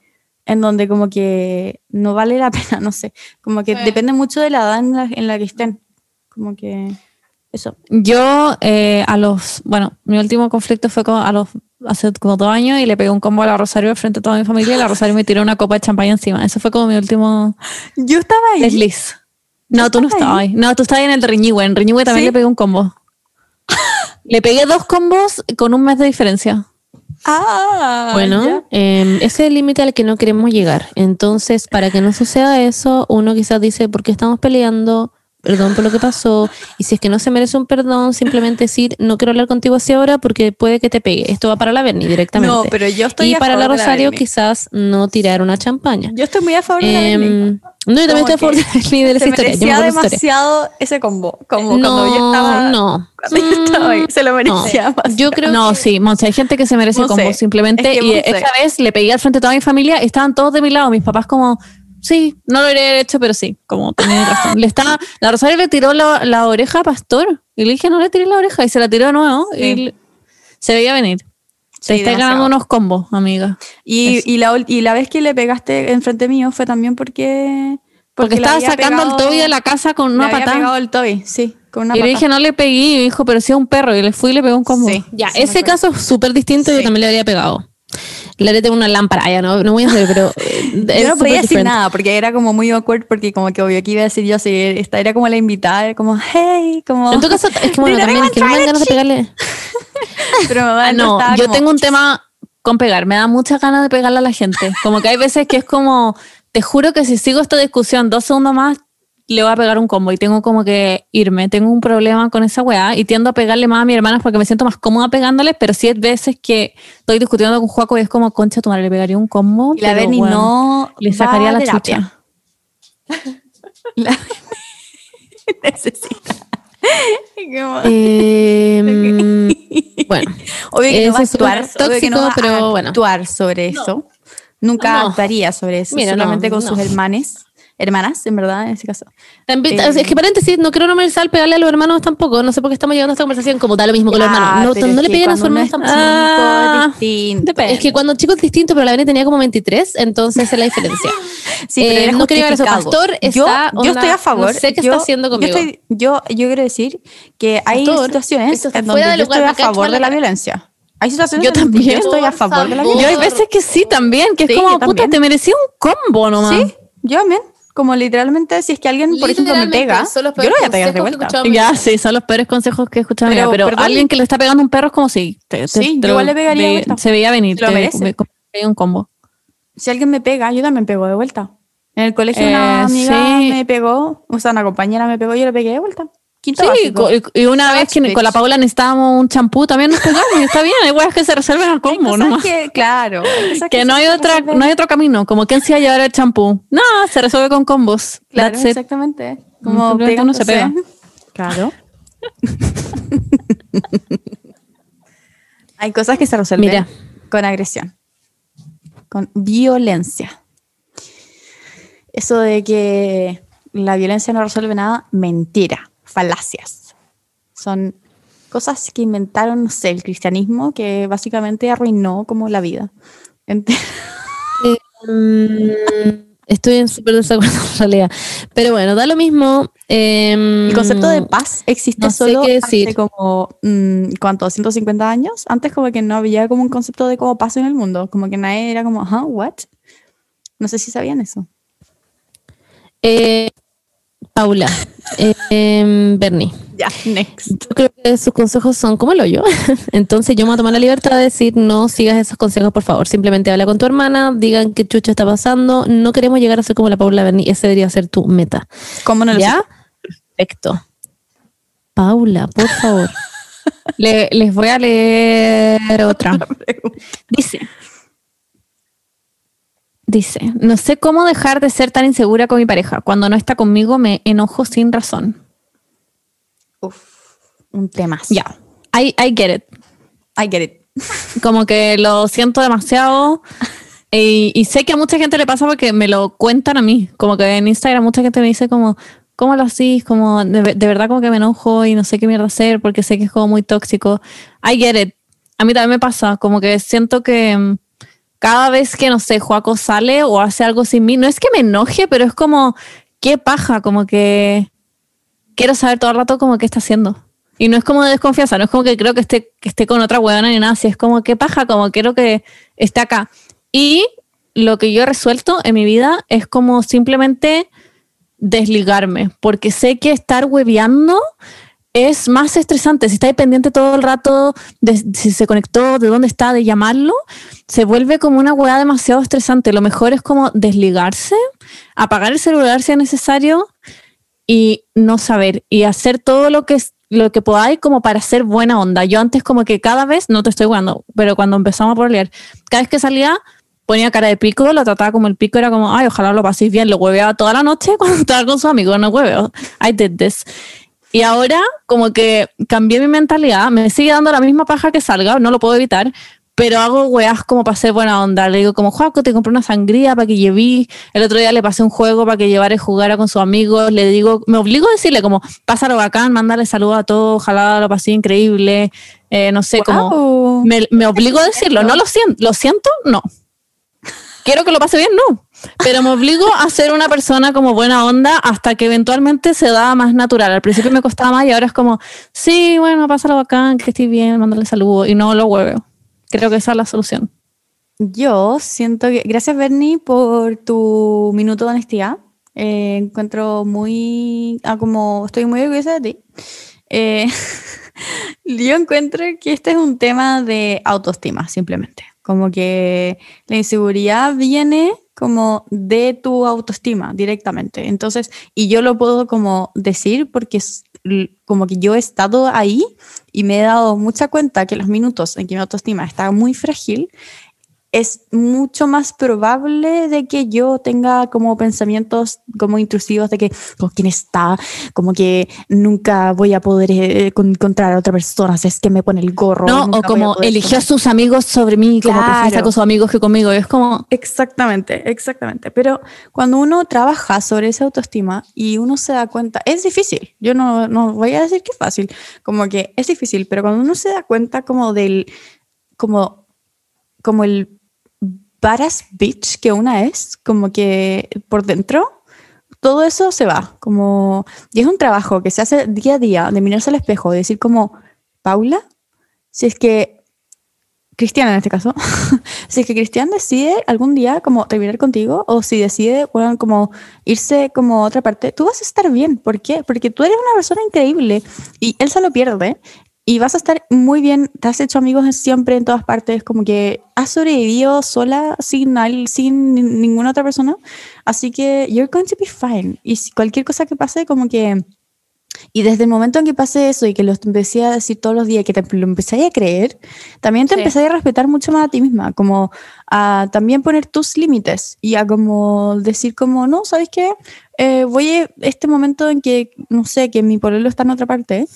en donde como que no vale la pena, no sé, como que Sí. depende mucho de la edad en la, en la que estén. Como que eso. Yo, eh, a los, bueno, mi último conflicto fue como a los, hace como dos años y le pegué un combo a la Rosario frente a toda mi familia y la Rosario me tiró una copa de champaña encima. Eso fue como mi último Yo estaba ahí. desliz. No, tú no estaba estabas ahí. No, tú estabas en el de Riñihue. En Riñihue también ¿Sí? le pegué un combo. le pegué dos combos con un mes de diferencia. Ah, Bueno, eh, ese es el límite al que no queremos llegar. Entonces, para que no suceda eso, uno quizás dice, ¿por qué estamos peleando? Perdón por lo que pasó. Y si es que no se merece un perdón, simplemente decir, no quiero hablar contigo así ahora porque puede que te pegue. Esto va para la Berni directamente. No, pero yo estoy y a para la favor de Rosario, Berni. quizás no tirar una champaña. Yo estoy muy a favor de la Berni. Em, no, yo también estoy a favor de la Berni de esa Se historia. Merecía esa historia. demasiado ese combo. Como no, cuando yo estaba. no. Cuando yo estaba ahí, se lo No. merecía demasiado. Yo creo no, que sí, Monse, hay gente que se merece Monse, combo simplemente. es que y Monse- esta vez le pegué al frente a toda mi familia. Estaban todos de mi lado. Mis papás, como, sí, no lo habría hecho, pero sí, como tenía razón. Le estaba, la Rosario le tiró la, la oreja a Pastor. Y le dije, no le tiré la oreja. Y se la tiró de nuevo. Sí. Y le- se veía venir. Sí, Se está demasiado. ganando unos combos, amiga. Y, y, la, y la vez que le pegaste enfrente mío fue también porque. Porque, le estaba había sacando al Toby de la casa con le una había patada. pegado el Toby, sí, con una Y le dije, no le pegué. Y me dijo, pero sí a un perro. Y le fui y le pegó un combo. Sí. Ya, Sí, ese caso es súper distinto, yo Sí. también le habría pegado. Le haré una lámpara, ya no, no voy a hacer, pero. eh, Yo no podía decir nada porque era como muy awkward porque como que obvio que iba a decir yo si esta era como la invitada, era como hey, como En tu caso, es que bueno, también es que no me dan ganas de pegarle. pero me Ah, no, yo tengo un tema con pegar. Me da muchas ganas de pegarle a la gente. Como que hay veces que es como, te juro que si sigo esta discusión dos segundos más, le voy a pegar un combo y tengo como que irme. Tengo un problema con esa weá y tiendo a pegarle más a mis hermanas porque me siento más cómoda pegándoles, pero sí hay veces que estoy discutiendo con Juaco y es como, concha, tu madre le pegaría un combo. y la weón, no Le sacaría a la terapia. chucha. La necesita. Eh, bueno, Obvio que no va a es obvio que no tóxico, va a pero bueno. actuar sobre eso. Nunca No. actuaría sobre eso, Mira, solamente con sus hermanas, hermanas, en verdad, en ese caso. también- Eh, es que paréntesis, no quiero normalizar pegarle a los hermanos tampoco. No sé por qué estamos llegando a esta conversación como da lo mismo con los hermanos. No, no es le peguen a su cuando uno hermano es tampoco. Ah, es. Es que cuando chico es distinto, pero la Belén tenía como 23, entonces esa es la diferencia. Sí, Eh, no quería ver eso. justificado. Pastor yo, está, yo onda, estoy a favor. no sé qué yo, está haciendo conmigo. Yo, estoy- yo, yo quiero decir que hay Pastor, situaciones en donde de yo estoy a favor de la violencia. Hay situaciones Yo también. yo estoy a Por favor de la favor. Violencia. hay veces que sí también, que es Sí, como, yo puta, te merecía un combo nomás. Sí, yo también. Como literalmente, si es que alguien, por ejemplo, me pega, yo lo voy a pegar de vuelta. Ya, sí, son los peores consejos que he escuchado. Pero, Pero, perdón. alguien que le está pegando un perro es como si te, te- Sí, te lo- igual le pegaría de ve- vuelta. Se veía venir. Lo te- merece. me- me pegué un combo. Si alguien me pega, yo también pego de vuelta. En el colegio una Eh, amiga sí. me pegó, o sea, una compañera me pegó y yo le pegué de vuelta. Quinto Sí, básico. y y una vez que con la Paula necesitábamos un champú, también nos pegamos y está bien, hay weas que se resuelven al combo, ¿no? que, claro. Que no hay otra, resuelven. no hay otro camino, como quién se iba a llevar el champú. No, se resuelve con combos. Claro, That's it. exactamente. Como Simplemente uno se pega. Claro. hay cosas que se resuelven Mira. con agresión, con violencia. Eso de que la violencia no resuelve nada, mentira, falacias. Son cosas que inventaron, no sé, el cristianismo, que básicamente arruinó como la vida. Ent- Mm, estoy en súper desacuerdo en realidad. Pero bueno, da lo mismo. em, El concepto de paz existe no solo qué decir. hace como, mm, ¿cuánto? 150 años. Antes como que no había como un concepto de como paz en el mundo. Como que nadie era como, ajá, what? No sé si sabían eso. eh, Paula, eh, Bernie. Ya, next. Yo creo que sus consejos son como el hoyo. Entonces yo me voy a tomar la libertad de decir, no sigas esos consejos, por favor. Simplemente habla con tu hermana, digan qué chucha está pasando. No queremos llegar a ser como la Paula Berni. Ese debería ser tu meta. ¿Cómo no lo ¿Ya? sé? Perfecto. Paula, por favor. Le- les voy a leer otra. Dice. Dice, no sé cómo dejar de ser tan insegura con mi pareja. Cuando no está conmigo me enojo sin razón. Uf, un tema. Ya, I, I get it. I get it. Como que lo siento demasiado. Y, y sé que a mucha gente le pasa porque me lo cuentan a mí. Como que en Instagram mucha gente me dice como, ¿cómo lo hacís? Como de, de verdad como que me enojo y no sé qué mierda hacer porque sé que es como muy tóxico. I get it. A mí también me pasa. Como que siento que mm, cada vez que, no sé, Joaco sale o hace algo sin mí, no es que me enoje, pero es como, qué paja, como que quiero saber todo el rato como qué está haciendo. Y no es como de desconfianza, no es como que creo que esté, que esté con otra huevona ni nada, así es como qué paja, como quiero que esté acá. Y lo que yo he resuelto en mi vida es como simplemente desligarme, porque sé que estar hueveando es más estresante. Si estáis pendiente todo el rato de si se conectó, de dónde está, de llamarlo, se vuelve como una hueá demasiado estresante. Lo mejor es como desligarse, apagar el celular si es necesario y no saber y hacer todo lo que es lo que podáis como para ser buena onda. Yo antes como que cada vez, no te estoy jugando, pero cuando empezamos a pololear, cada vez que salía ponía cara de pico, lo trataba como el pico, era como, ay, ojalá lo paséis bien, lo hueveaba toda la noche cuando estaba con sus amigos, no hueveo, I did this. Y ahora como que cambié mi mentalidad, me sigue dando la misma paja que salga, no lo puedo evitar, pero hago weas como para ser buena onda. Le digo como, Juaco, te compré una sangría para que lleví. El otro día le pasé un juego para que llevara y jugara con sus amigos. Le digo, me obligo a decirle como, pásalo bacán, mándale saludos a todos, ojalá lo pasé increíble. Eh, no sé, como, Wow. me, me obligo a decirlo. No lo siento, lo siento, no. Quiero que lo pase bien, no. Pero me obligo a ser una persona como buena onda hasta que eventualmente se da más natural. Al principio me costaba más y ahora es como, sí, bueno, pásalo bacán, que estés bien, mándale saludos y no lo hueveo. Creo que esa es la solución. Yo siento que. Gracias, Bernie, por tu minuto de honestidad. Eh, encuentro muy. ah, como estoy muy orgullosa de ti. Eh, yo encuentro que este es un tema de autoestima, simplemente. Como que la inseguridad viene como de tu autoestima directamente. Entonces, y yo lo puedo como decir porque es como que yo he estado ahí y me he dado mucha cuenta que los minutos en que mi autoestima está muy frágil, es mucho más probable de que yo tenga como pensamientos como intrusivos de que con quién está, como que nunca voy a poder eh, con- encontrar a otra persona, si es que me pone el gorro. No, o como eligió a sus amigos sobre mí, como prefiere Claro. con sus amigos que conmigo. Es como, Exactamente, exactamente. Pero cuando uno trabaja sobre esa autoestima y uno se da cuenta, es difícil. Yo no, no voy a decir que es fácil, como que es difícil, pero cuando uno se da cuenta como del, como, como el badass bitch que una es, como que por dentro, todo eso se va. Como, y es un trabajo que se hace día a día de mirarse al espejo y decir como, Paula, si es que Cristiana en este caso, si es que Cristian decide algún día como terminar contigo o si decide bueno, como irse como a otra parte, tú vas a estar bien. ¿Por qué? Porque tú eres una persona increíble y él se lo pierde y vas a estar muy bien. Te has hecho amigos siempre en todas partes, como que has sobrevivido sola sin, sin ni- ninguna otra persona. Así que you're going to be fine. Y si cualquier cosa que pase, como que... Y desde el momento en que pase eso y que lo empecé a decir todos los días, que te lo empecé a creer, también te Sí. empecé a respetar mucho más a ti misma, como a también poner tus límites y a como decir como, no, ¿sabes qué? Eh, voy a este momento en que, no sé, que mi pololo está en otra parte,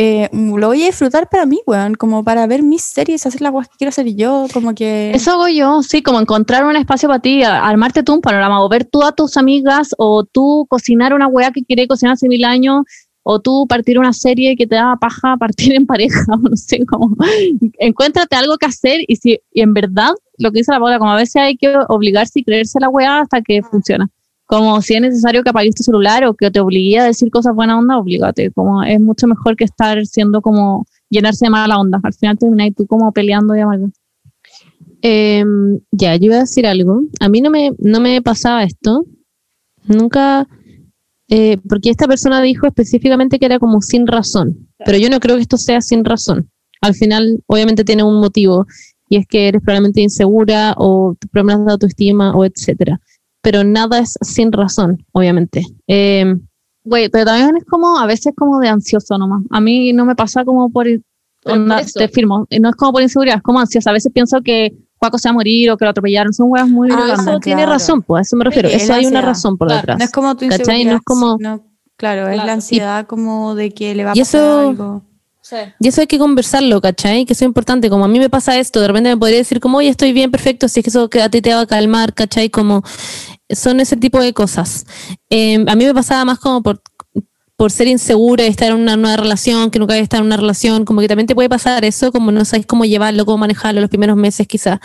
eh, lo voy a disfrutar para mí, weón, como para ver mis series, hacer las cosas que quiero hacer yo, como que... Eso hago yo, sí, como encontrar un espacio para ti, armarte tú un panorama, o ver tú a tus amigas, o tú cocinar una weá que quieres cocinar hace mil años, o tú partir una serie que te da paja partir en pareja, o no sé, como encuéntrate algo que hacer y si y en verdad, lo que dice la Paula, como a veces hay que obligarse y creerse la weá hasta que funciona. Como si es necesario que apagues tu celular o que te obligue a decir cosas buena onda, oblígate. Como es mucho mejor que estar siendo como llenarse de mala onda. Al final termináis tú como peleando y amargo. Em, ya, yo iba a decir algo. A mí no me, no me pasaba esto. Nunca, eh, porque esta persona dijo específicamente que era como sin razón, pero yo no creo que esto sea sin razón. Al final, obviamente tiene un motivo y es que eres probablemente insegura o problemas de autoestima o etcétera. Pero nada es sin razón, obviamente. Em, Güey, pero también es como, a veces como de ansioso nomás. A mí no me pasa como por te firmo. No es como por inseguridad, es como ansiosa. A veces pienso que Juaco se va a morir o que lo atropellaron. Son weas muy Ah. Eso tiene claro. razón, pues a eso me refiero. Sí, es Eso hay una razón por Claro, detrás. No es como tu inseguridad. No es como- sino- claro, es Claro. la ansiedad como de que le va a Y pasar eso- algo. Y eso hay que conversarlo, ¿cachai? Que eso es importante. Como a mí me pasa esto, de repente me podría decir como, oye, estoy bien, perfecto, si es que eso que a ti te va a calmar, ¿cachai? Como son ese tipo de cosas. Eh, a mí me pasaba más como por, por ser insegura y estar en una nueva relación, que nunca había estado en una relación, como que también te puede pasar eso, como no sabes cómo llevarlo, cómo manejarlo los primeros meses quizás.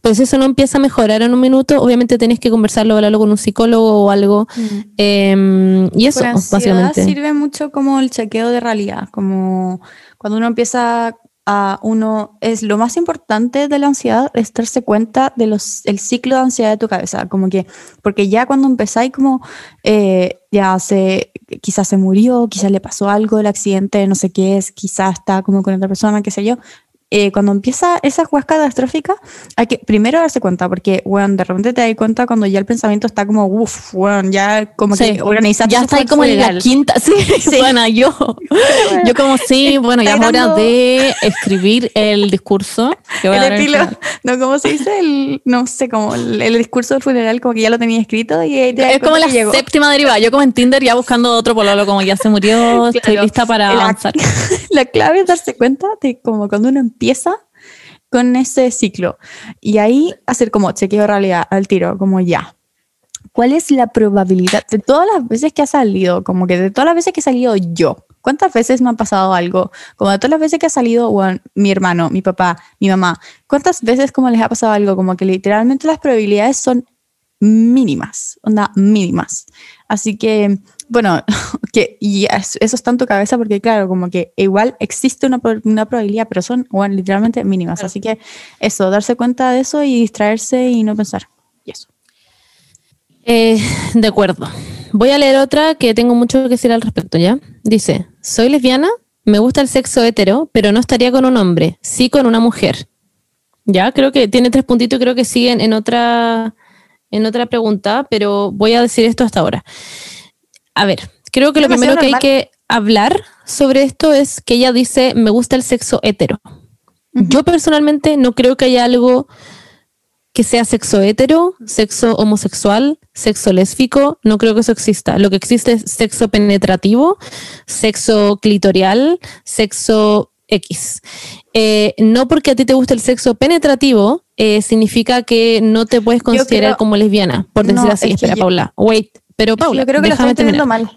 Pero si eso no empieza a mejorar en un minuto, obviamente tenés que conversarlo, hablarlo con un psicólogo o algo. Eh, y eso, Por básicamente. sirve mucho como el chequeo de realidad, como cuando uno empieza a uno es lo más importante de la ansiedad es darse cuenta de los el ciclo de ansiedad de tu cabeza, como que porque ya cuando empezáis como eh, ya se quizás se murió, quizás le pasó algo el accidente, no sé qué es, quizás está como con otra persona, qué sé yo. Eh, cuando empieza esa juez catastrófica, hay que primero darse cuenta, porque, bueno, de repente te das cuenta cuando ya el pensamiento está como, uff, bueno, ya como Sí. que organizaste Ya está ahí como en la quinta. Sí, bueno, yo. Yo como sí, bueno, ya es hora de escribir el discurso. que voy El final. no, ¿cómo se dice? El, no sé, como el, el discurso del funeral, como que ya lo tenía escrito y ahí te Es como la llegó. séptima derivada. Yo como en Tinder ya buscando otro pololo, como ya se murió, estoy Claro. lista para La- avanzar. La clave es darse cuenta de como cuando uno empieza con ese ciclo y ahí hacer como chequeo realidad al tiro, como ya. ¿Cuál es la probabilidad de todas las veces que ha salido, como que de todas las veces que he salido yo? ¿Cuántas veces me ha pasado algo? Como de todas las veces que ha salido mi hermano, mi papá, mi mamá. ¿Cuántas veces como les ha pasado algo? Como que literalmente las probabilidades son mínimas, onda mínimas. Así que, bueno, que y es- eso está en tu cabeza porque claro, como que igual existe una, una probabilidad, pero son bueno, literalmente mínimas. Así que eso, darse cuenta de eso y distraerse y no pensar. Y eso. Eh, de acuerdo. Voy a leer otra que tengo mucho que decir al respecto, ¿ya? Dice, soy lesbiana, me gusta el sexo hetero, pero no estaría con un hombre, sí con una mujer. Ya, creo que tiene tres puntitos, creo que siguen en otra, en otra pregunta, pero voy a decir esto hasta ahora. A ver, creo que lo primero que hay que hablar sobre esto es que ella dice, me gusta el sexo hetero. Yo personalmente no creo que haya algo que sea sexo hetero, sexo homosexual, sexo lésbico, no creo que eso exista. Lo que existe es sexo penetrativo, sexo clitorial, sexo X. Eh, no porque a ti te guste el sexo penetrativo, eh, significa que no te puedes considerar creo- como lesbiana, por decir No, así. es Espera, yo- Paula. Wait, pero Paula, Yo creo que lo estoy entendiendo mal.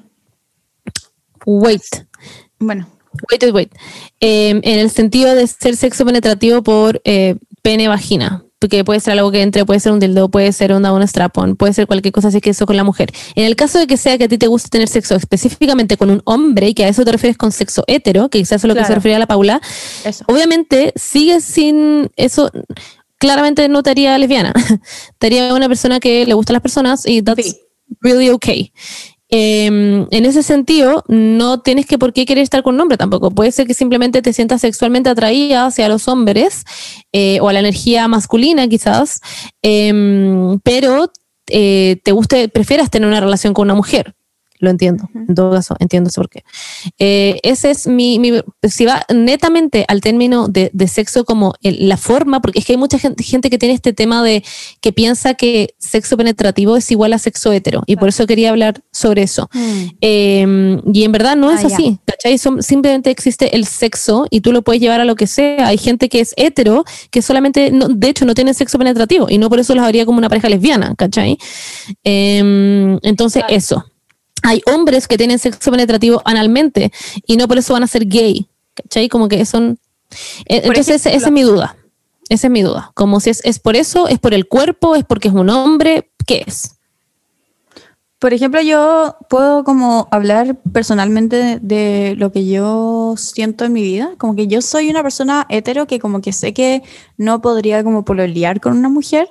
Wait. Bueno, Wait, wait, wait. Eh, en el sentido de ser sexo penetrativo por eh, pene-vagina. Porque puede ser algo que entre, puede ser un dildo, puede ser una, un strap-on, puede ser cualquier cosa así que eso con la mujer. En el caso de que sea que a ti te guste tener sexo específicamente con un hombre y que a eso te refieres con sexo hetero, que quizás es lo que se refería a la Paula, eso. obviamente sigues sin eso. Claramente no te haría lesbiana. te haría una persona que le gustan las personas y that's Sí. Really okay. Eh, en ese sentido, no tienes que por qué querer estar con un hombre tampoco. Puede ser que simplemente te sientas sexualmente atraída hacia los hombres eh, o a la energía masculina quizás, em, pero eh, te guste, prefieras tener una relación con una mujer. Lo entiendo, en todo caso, entiendo eso por qué. Eh, ese es mi, mi- si va netamente al término de, de sexo como el- la forma, porque es que hay mucha gente, gente que tiene este tema de que piensa que sexo penetrativo es igual a sexo hetero, y por eso quería hablar sobre eso. Eh, y en verdad no es Ah, ya. así, ¿cachai? Son- simplemente existe el sexo y tú lo puedes llevar a lo que sea. Hay gente que es hetero que solamente, no- de hecho, no tiene sexo penetrativo y no por eso los habría como una pareja lesbiana, ¿cachai? Eh, entonces, eso. Hay hombres que tienen sexo penetrativo analmente y no por eso van a ser gay, ¿cachai? Como que son... eh, Por Entonces, esa- esa es mi duda. Esa es mi duda. Como si es, es por eso, es por el cuerpo, es porque es un hombre, ¿qué es? Por ejemplo, yo puedo como hablar personalmente de, de lo que yo siento en mi vida. Como que yo soy una persona hetero que como que sé que no podría como pololear con una mujer,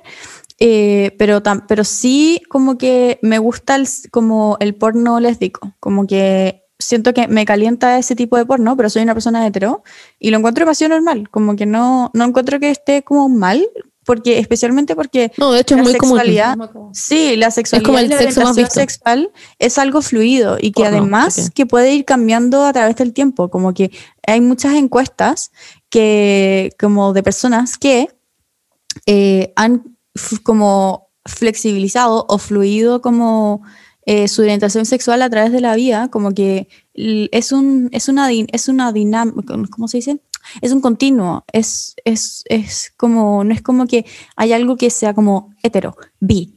eh, pero, tam- pero sí como que me gusta el, como el porno lésbico. Como que siento que me calienta ese tipo de porno, pero soy una persona hetero y lo encuentro demasiado normal. Como que no, no encuentro que esté como mal porque especialmente porque No, de hecho es La muy común. sexualidad- sí, la sexualidad como y la sexo más orientación visto. sexual es algo fluido y que Porno, además que puede ir cambiando a través del tiempo, como que hay muchas encuestas que como de personas que eh, han como flexibilizado o fluido como eh, su orientación sexual a través de la vida, como que es, un, es una, es una dinámica, ¿cómo se dice? Es un continuo, es, es, es como, no es como que hay algo que sea como hetero, bi,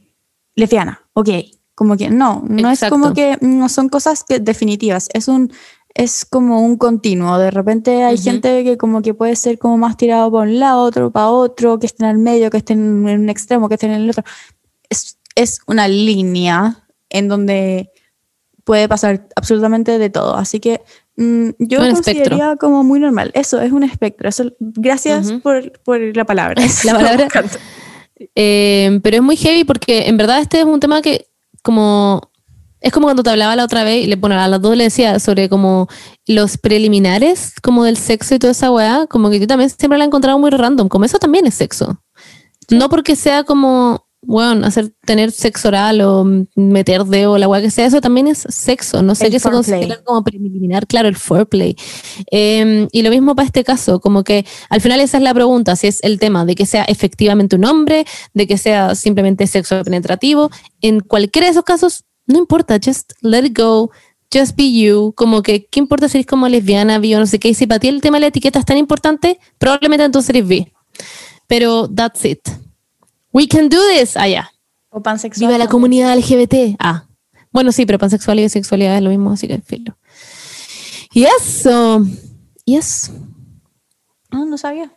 lesbiana, ok, como que no, no es como que no son cosas que definitivas, es un es como un continuo, de repente hay gente que como que puede ser como más tirado para un lado, otro para otro, que estén al medio, que estén en un extremo, que estén en el otro. Es, es una línea en donde puede pasar absolutamente de todo, así que mm, yo consideraría como muy normal. Eso es un espectro. Eso, gracias por, por la palabra. La palabra. Eh, pero es muy heavy porque en verdad este es un tema que como es como cuando te hablaba la otra vez y le bueno, a las dos le decía sobre como los preliminares como del sexo y toda esa weá, como que yo también siempre la he encontrado muy random, como eso también es sexo. No porque sea como bueno, hacer tener sexo oral o meter dedo o la weá que sea, eso también es sexo, no sé El qué se considera como preliminar, claro, el foreplay. Eh, y lo mismo para este caso, como que al final esa es la pregunta, si es el tema de que sea efectivamente un hombre, de que sea simplemente sexo penetrativo, en cualquiera de esos casos, no importa, just let it go, just be you, como que, ¿qué importa si eres como lesbiana, bi o no sé qué? Y si para ti el tema de la etiqueta es tan importante, probablemente entonces eres bi. Pero that's it. We can do this allá. O pansexual. Viva la comunidad LGBT. Ah, bueno, sí, pero pansexual y bisexualidad es lo mismo, así que filo. Y eso, y eso. Ah, no sabía.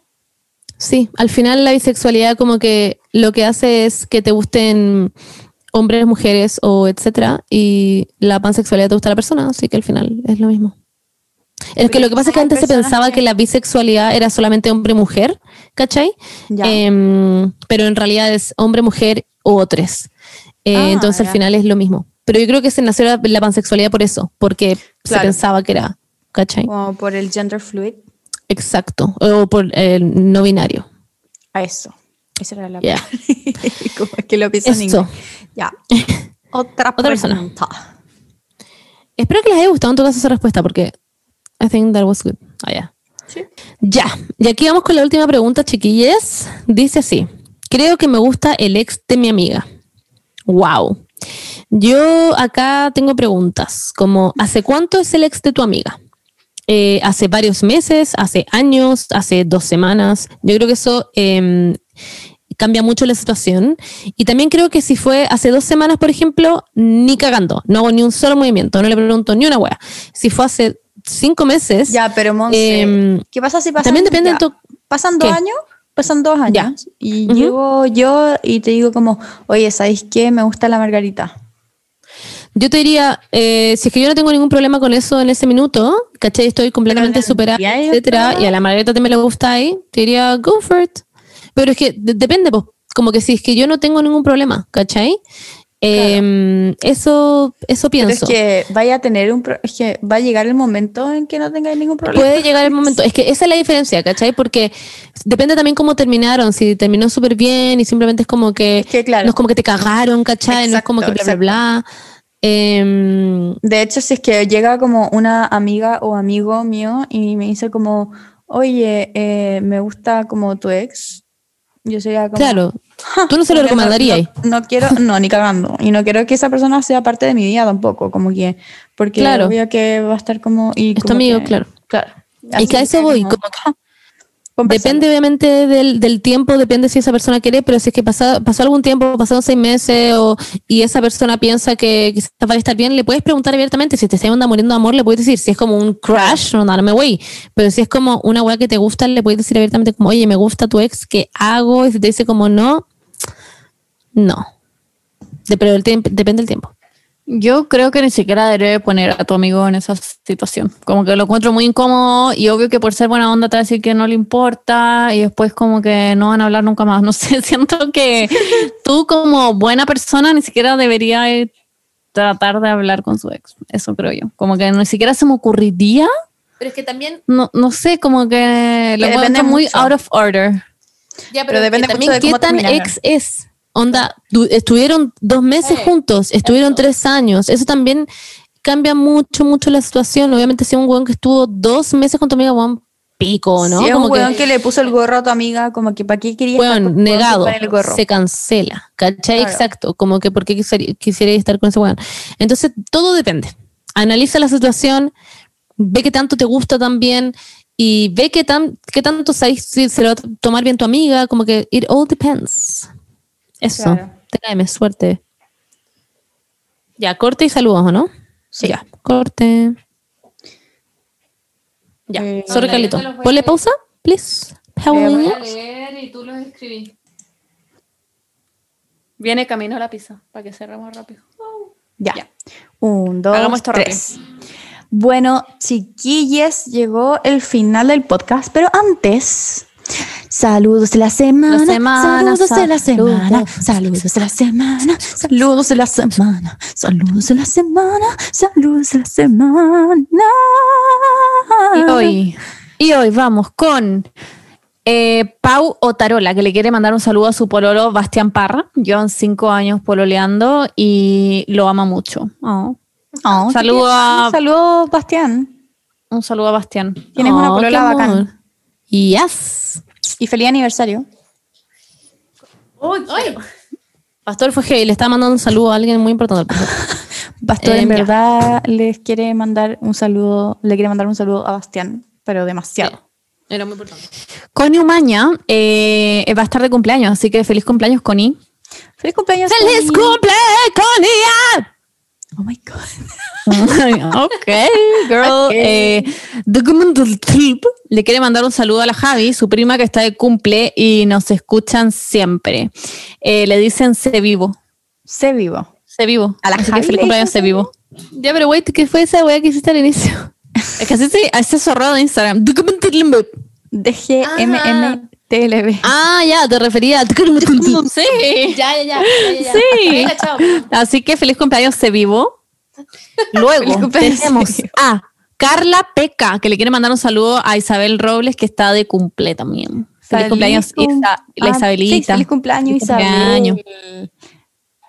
Sí, al final la bisexualidad como que lo que hace es que te gusten hombres, mujeres o etcétera, y la pansexualidad te gusta la persona, así que al final es lo mismo. Es que lo que pasa es que antes se pensaba que- que la bisexualidad era solamente hombre-mujer, ¿cachai? Ya. Em, pero en realidad es hombre-mujer o otros. Eh, Ah, entonces al final es lo mismo. Pero yo creo que se nació la, la pansexualidad por eso, porque se pensaba que era, ¿cachai? Como por el gender fluid. Exacto. O por el no binario. A eso. Esa era la Ya. Como es que lo pienso en inglés. Ya. Otra, Otra persona. pregunta. Espero que les haya gustado en todo caso esa respuesta, porque I think that was good. Ya. Sí. Ya. Y aquí vamos con la última pregunta, chiquilles. Dice así: Creo que me gusta el ex de mi amiga. Wow. Yo acá tengo preguntas, como ¿hace cuánto es el ex de tu amiga? Eh, ¿Hace varios meses? ¿Hace años? ¿Hace dos semanas? Yo creo que eso em, cambia mucho la situación. Y también creo que si fue hace dos semanas, por ejemplo, ni cagando, no hago ni un solo movimiento, no le pregunto ni una wea. Si fue hace cinco meses, Ya, pero Monse, Em, ¿qué pasa si pasan también depende ya, de tu- pasan dos ¿Qué? años? Pasan dos años y Ujú. llego yo y te digo como, oye, ¿sabéis qué? Me gusta la margarita. Yo te diría, eh, si es que yo no tengo ningún problema con eso en ese minuto, ¿cachai? Estoy completamente superada, ya etcétera, y a la Margarita también le gusta ahí, te diría, go for it. Pero es que de- depende, pues, como que si es que yo no tengo ningún problema, ¿cachai? Eh, eso, eso Pero pienso. es que vaya a tener un pro- es que va a llegar el momento en que no tengáis ningún problema. Puede llegar el momento, es que esa es la diferencia, ¿cachai? Porque depende también cómo terminaron, si terminó súper bien y simplemente es como que, Es que, claro. no es como que te cagaron, ¿cachai? no es como que bla, Exacto, bla, bla. Em, De hecho, si es que llega como una amiga o amigo mío y me dice como, oye, eh, me gusta como tu ex, yo sería como... claro, tú no se lo recomendarías. No, no quiero, no, ni cagando. Y no quiero que esa persona sea parte de mi vida tampoco, como que, porque Claro. obvio que va a estar como... Y Es tu como amigo, que- claro. Claro. Y que a eso voy, como conversarlo. Depende obviamente del, del tiempo, depende si esa persona quiere, pero si es que pasa- pasó algún tiempo, pasaron seis meses y esa persona piensa que quizás va a estar bien, le puedes preguntar abiertamente. Si te está onda muriendo amor, le puedes decir. Si es como un crush, no darme güey. Pero si es como una weá que te gusta, le puedes decir abiertamente como, oye, me gusta tu ex, ¿qué hago? Y si te dice como no, no. De- pero el depende del tiempo. Yo creo que ni siquiera debe poner a tu amigo en esa situación. Como que lo encuentro muy incómodo y obvio que por ser buena onda te va a decir que no le importa y después como que no van a hablar nunca más. No sé, siento que tú como buena persona ni siquiera deberías tratar de hablar con su ex. Eso creo yo. Como que ni siquiera se me ocurriría. Pero es que también No, no sé, como que lo Que encuentro muy mucho. out of order. Ya, pero depende también de qué tan ex es. Onda, estuvieron dos meses Sí, juntos, estuvieron tres años. Eso también cambia mucho, mucho la situación. Obviamente, si un weón que estuvo dos meses con tu amiga, weón, pico, ¿no? Si es Como un weón que, le puso el gorro a tu amiga, como que para qué quería weón, negado, el gorro. se cancela. ¿Cachai? Claro. Exacto. Como que porque quisiera, quisiera estar con ese weón. Entonces, todo depende. Analiza la situación, ve qué tanto te gusta también y ve qué, tan, qué tanto sabes si se lo va a tomar bien tu amiga. Como que it all depends. Eso. Claro. Te caeme, suerte. Ya, corte y saludos, ¿o no? Sí. Ya, corte. Ya, Eh, sorry, Carlito. a Ponle pausa, please. Pausa. leer y tú los escribís. Viene camino a la pizza, para que cerremos rápido. Ya. Ya. Un, dos, Hagamos esto tres. Bueno, chiquilles, llegó el final del podcast, pero antes, saludos de la semana, La semana, saludos de la semana, saludos de la semana, saludos de la semana, saludos de la semana, saludos de la semana. Y hoy, y hoy vamos con eh, Pau Otarola, que le quiere mandar un saludo a su pololo Bastián Parra. Llevan cinco años pololeando y lo ama mucho. Oh, Oh, Saludo a- Saludos, Bastián. un saludo a Bastián. Tienes una Oh, polola bacán. Yes. Y feliz aniversario. Pastor fue le estaba mandando un saludo a alguien muy importante. al pastor. Pastor, Em, en ya. verdad, les quiere mandar un saludo, le quiere mandar un saludo a Bastián, pero demasiado. Era muy importante. Connie Umaña eh, va a estar de cumpleaños, así que feliz cumpleaños, Connie. ¡Feliz cumpleaños! ¡Feliz Connie! cumple, Connie! Oh my God. ok, girl. Ok. Eh, Documental Trip le quiere mandar un saludo a la Javi, su prima que está de cumple y nos escuchan siempre. Eh, le dicen Se Vivo. Sé vivo. Se Vivo. ¿A la Así Javi que feliz le cumpleaños, Se Vivo. Ya, pero wait, ¿qué fue esa weá que hiciste al inicio? Es que así se, zorrado de Instagram. Documental DGMMTLB. Ah, ya, te refería a. Sí. Ya, ya, ya. Sí. Así que feliz cumpleaños, Se Vivo. Luego tenemos a Carla Peca, que le quiere mandar un saludo a Isabel Robles, que está de cumple también. Feliz cumpleaños, Isa- la Ah, Isabelita. sí, feliz cumpleaños, Isabel.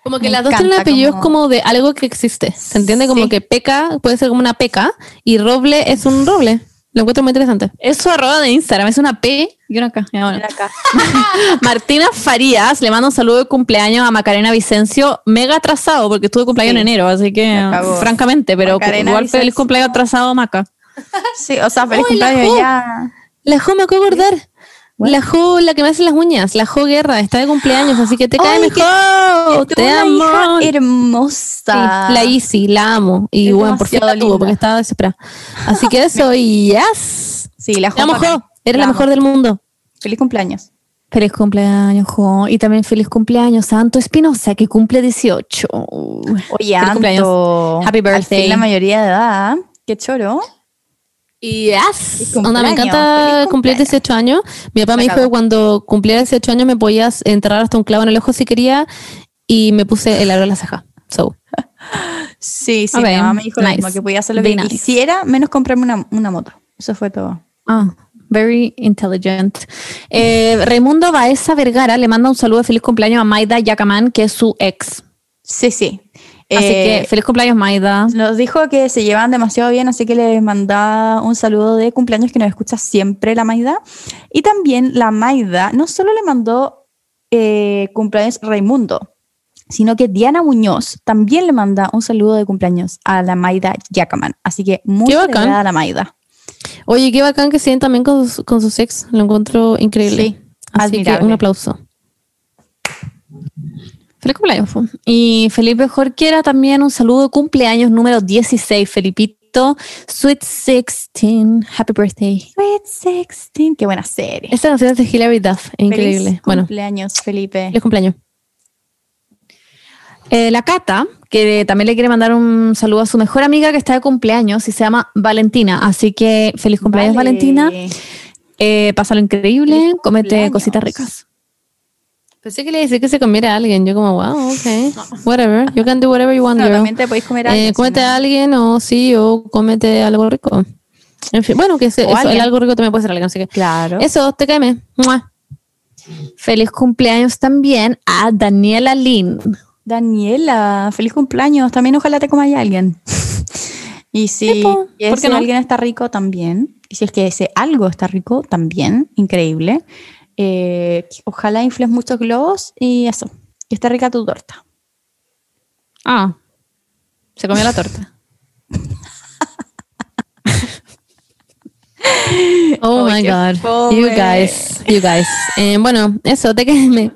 Como que Me las dos tienen apellidos como- como... de algo que existe. ¿Se entiende? Como Sí. que peca puede ser como una peca y roble es un roble. Lo encuentro muy interesante. Es su arroba de Instagram, es una P y una K. Ya, bueno. Martina Farías le manda un saludo de cumpleaños a Macarena Vicencio, mega atrasado, porque estuvo de cumpleaños Sí. en enero, así que, francamente, pero Macarena igual feliz cumpleaños atrasado, Maca. Sí, o sea, feliz ¡Ay, la cumpleaños ya. La Jo me acabo de acordar. La Jo, la que me hace las uñas, la Jo Guerra, está de cumpleaños, así que te cae mejor. Te una amo. hija Sí, hermosa. la Easy, la amo. Y Es bueno, por fin la tuvo porque estaba desesperada. Así que eso, y yes. Sí, la Te amo, Jo. Jo. Eres la mejor del mundo. Feliz cumpleaños. Feliz cumpleaños, Jo. Y también feliz cumpleaños, Santo Espinosa, que cumple 18. Oye, Feliz cumpleaños. Anto. Happy Al birthday. fin la mayoría de edad. Qué choro. Yes. Feliz Onda, me encanta cumplir cumpleaños. 18 años. Mi papá me dijo que cuando cumpliera 18 años me podías enterrar hasta un clavo en el ojo si quería y me puse el aro en la ceja. So, Sí, sí, mi mamá me dijo lo mismo, que podía hacer lo que nice. quisiera, menos comprarme una, una moto. Eso fue todo. Ah, very intelligent. Eh, Raimundo Baeza Vergara le manda un saludo de feliz cumpleaños a Maida Yacaman, que es su ex. Sí, sí. Así Eh, que feliz cumpleaños, Maida. Nos dijo que se llevan demasiado bien, así que les manda un saludo de cumpleaños que nos escucha siempre la Maida. Y también la Maida no solo le mandó eh, cumpleaños Raimundo, sino que Diana Muñoz también le manda un saludo de cumpleaños a la Maida Yacaman. Así que muy celebrada la Maida. oye, qué bacán que siguen también con sus, con sus ex. Lo encuentro increíble. Sí, Así que admirable. un aplauso. Feliz cumpleaños. Y Felipe Jorquera también un saludo cumpleaños número 16, Felipito. Sweet 16, happy birthday. Sweet 16, qué buena serie. Esta canción es de Hilary Duff. Es increíble. Feliz Bueno, cumpleaños, Felipe. feliz cumpleaños. Eh, la Cata, que también le quiere mandar un saludo a su mejor amiga que está de cumpleaños y se llama Valentina. Así que feliz cumpleaños, Vale. Valentina. Eh, pásalo increíble, Feliz comete cumpleaños. cositas ricas. Pensé que le decía que se comiera a alguien. Yo como, wow, ok. Whatever. You can do whatever you want, girl. también te podéis comer Eh, algo, cómete si no- a alguien o sí, o cómete algo rico. En fin, bueno, que se- eso, el alguien. algo rico también puede ser alguien, así que Claro. eso, te queme. Feliz cumpleaños también a Daniela Lynn. Daniela, feliz cumpleaños. También ojalá te coma alguien. y si, Sí, po, y ¿por si qué no? alguien está rico, también. Y si es que ese algo está rico, también. Increíble. Eh, ojalá infles muchos globos y eso. Que esté rica tu torta. Ah, se comió la torta. Oh my god. You guys, you guys. Eh, bueno, eso, te quedé.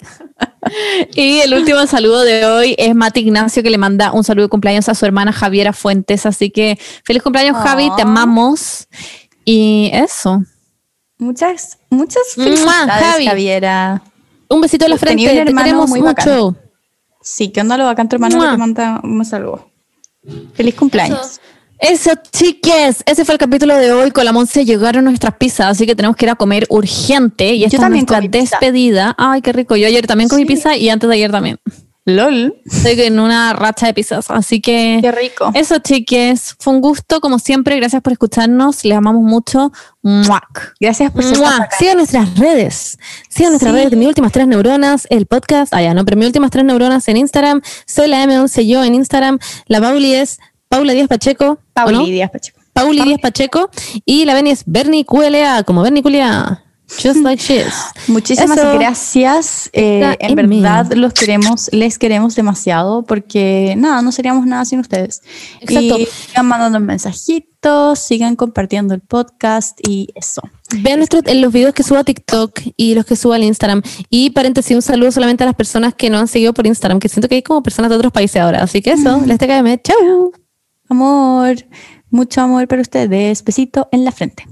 Y el último saludo de hoy es Mati Ignacio que le manda un saludo de cumpleaños a su hermana Javiera Fuentes. Así que feliz cumpleaños, Javi, te amamos. Y eso. Muchas, muchas felicidades, Javi. Javiera. Un besito en la Tenía frente. Te queremos muy bacán. mucho. Sí, ¿qué onda lo bacán tu hermano que te manda un saludo? Feliz cumpleaños. Eso, chiques. Ese fue el capítulo de hoy. Con la Monse llegaron nuestras pizzas, así que tenemos que ir a comer urgente. Y esta es también nuestra pizza. despedida. Ay, qué rico. Yo ayer también comí Sí. pizza y antes de ayer también. LOL. Estoy en una racha de pizzas. Así que Qué rico. eso, chiques. Fue un gusto, como siempre. Gracias por escucharnos. Les amamos mucho. ¡Muac! Gracias por. Sigan nuestras redes. Sigan nuestras Sí. redes de mis últimas tres neuronas, el podcast. Ah, ya, no, pero mis últimas tres neuronas en Instagram. Soy la M11 yo en Instagram. La Pauli es Paula Díaz Pacheco. ¿o Pauli no? Díaz Pacheco. Pauli Díaz Pacheco. Y la Beni es Bernie QLA, como Bernie QLA. Just like she is. Muchísimas Eso gracias. Eh, en verdad los queremos, les queremos demasiado porque nada, no seríamos nada sin ustedes. Exacto. Y sigan mandando mensajitos, sigan compartiendo el podcast y eso. Vean nuestros, en los videos que subo a TikTok y los que subo al Instagram. Y paréntesis, un saludo solamente a las personas que no han seguido por Instagram, que siento que hay como personas de otros países ahora. Así que eso, les TKM. Chau. Amor, mucho amor para ustedes. Besito en la frente.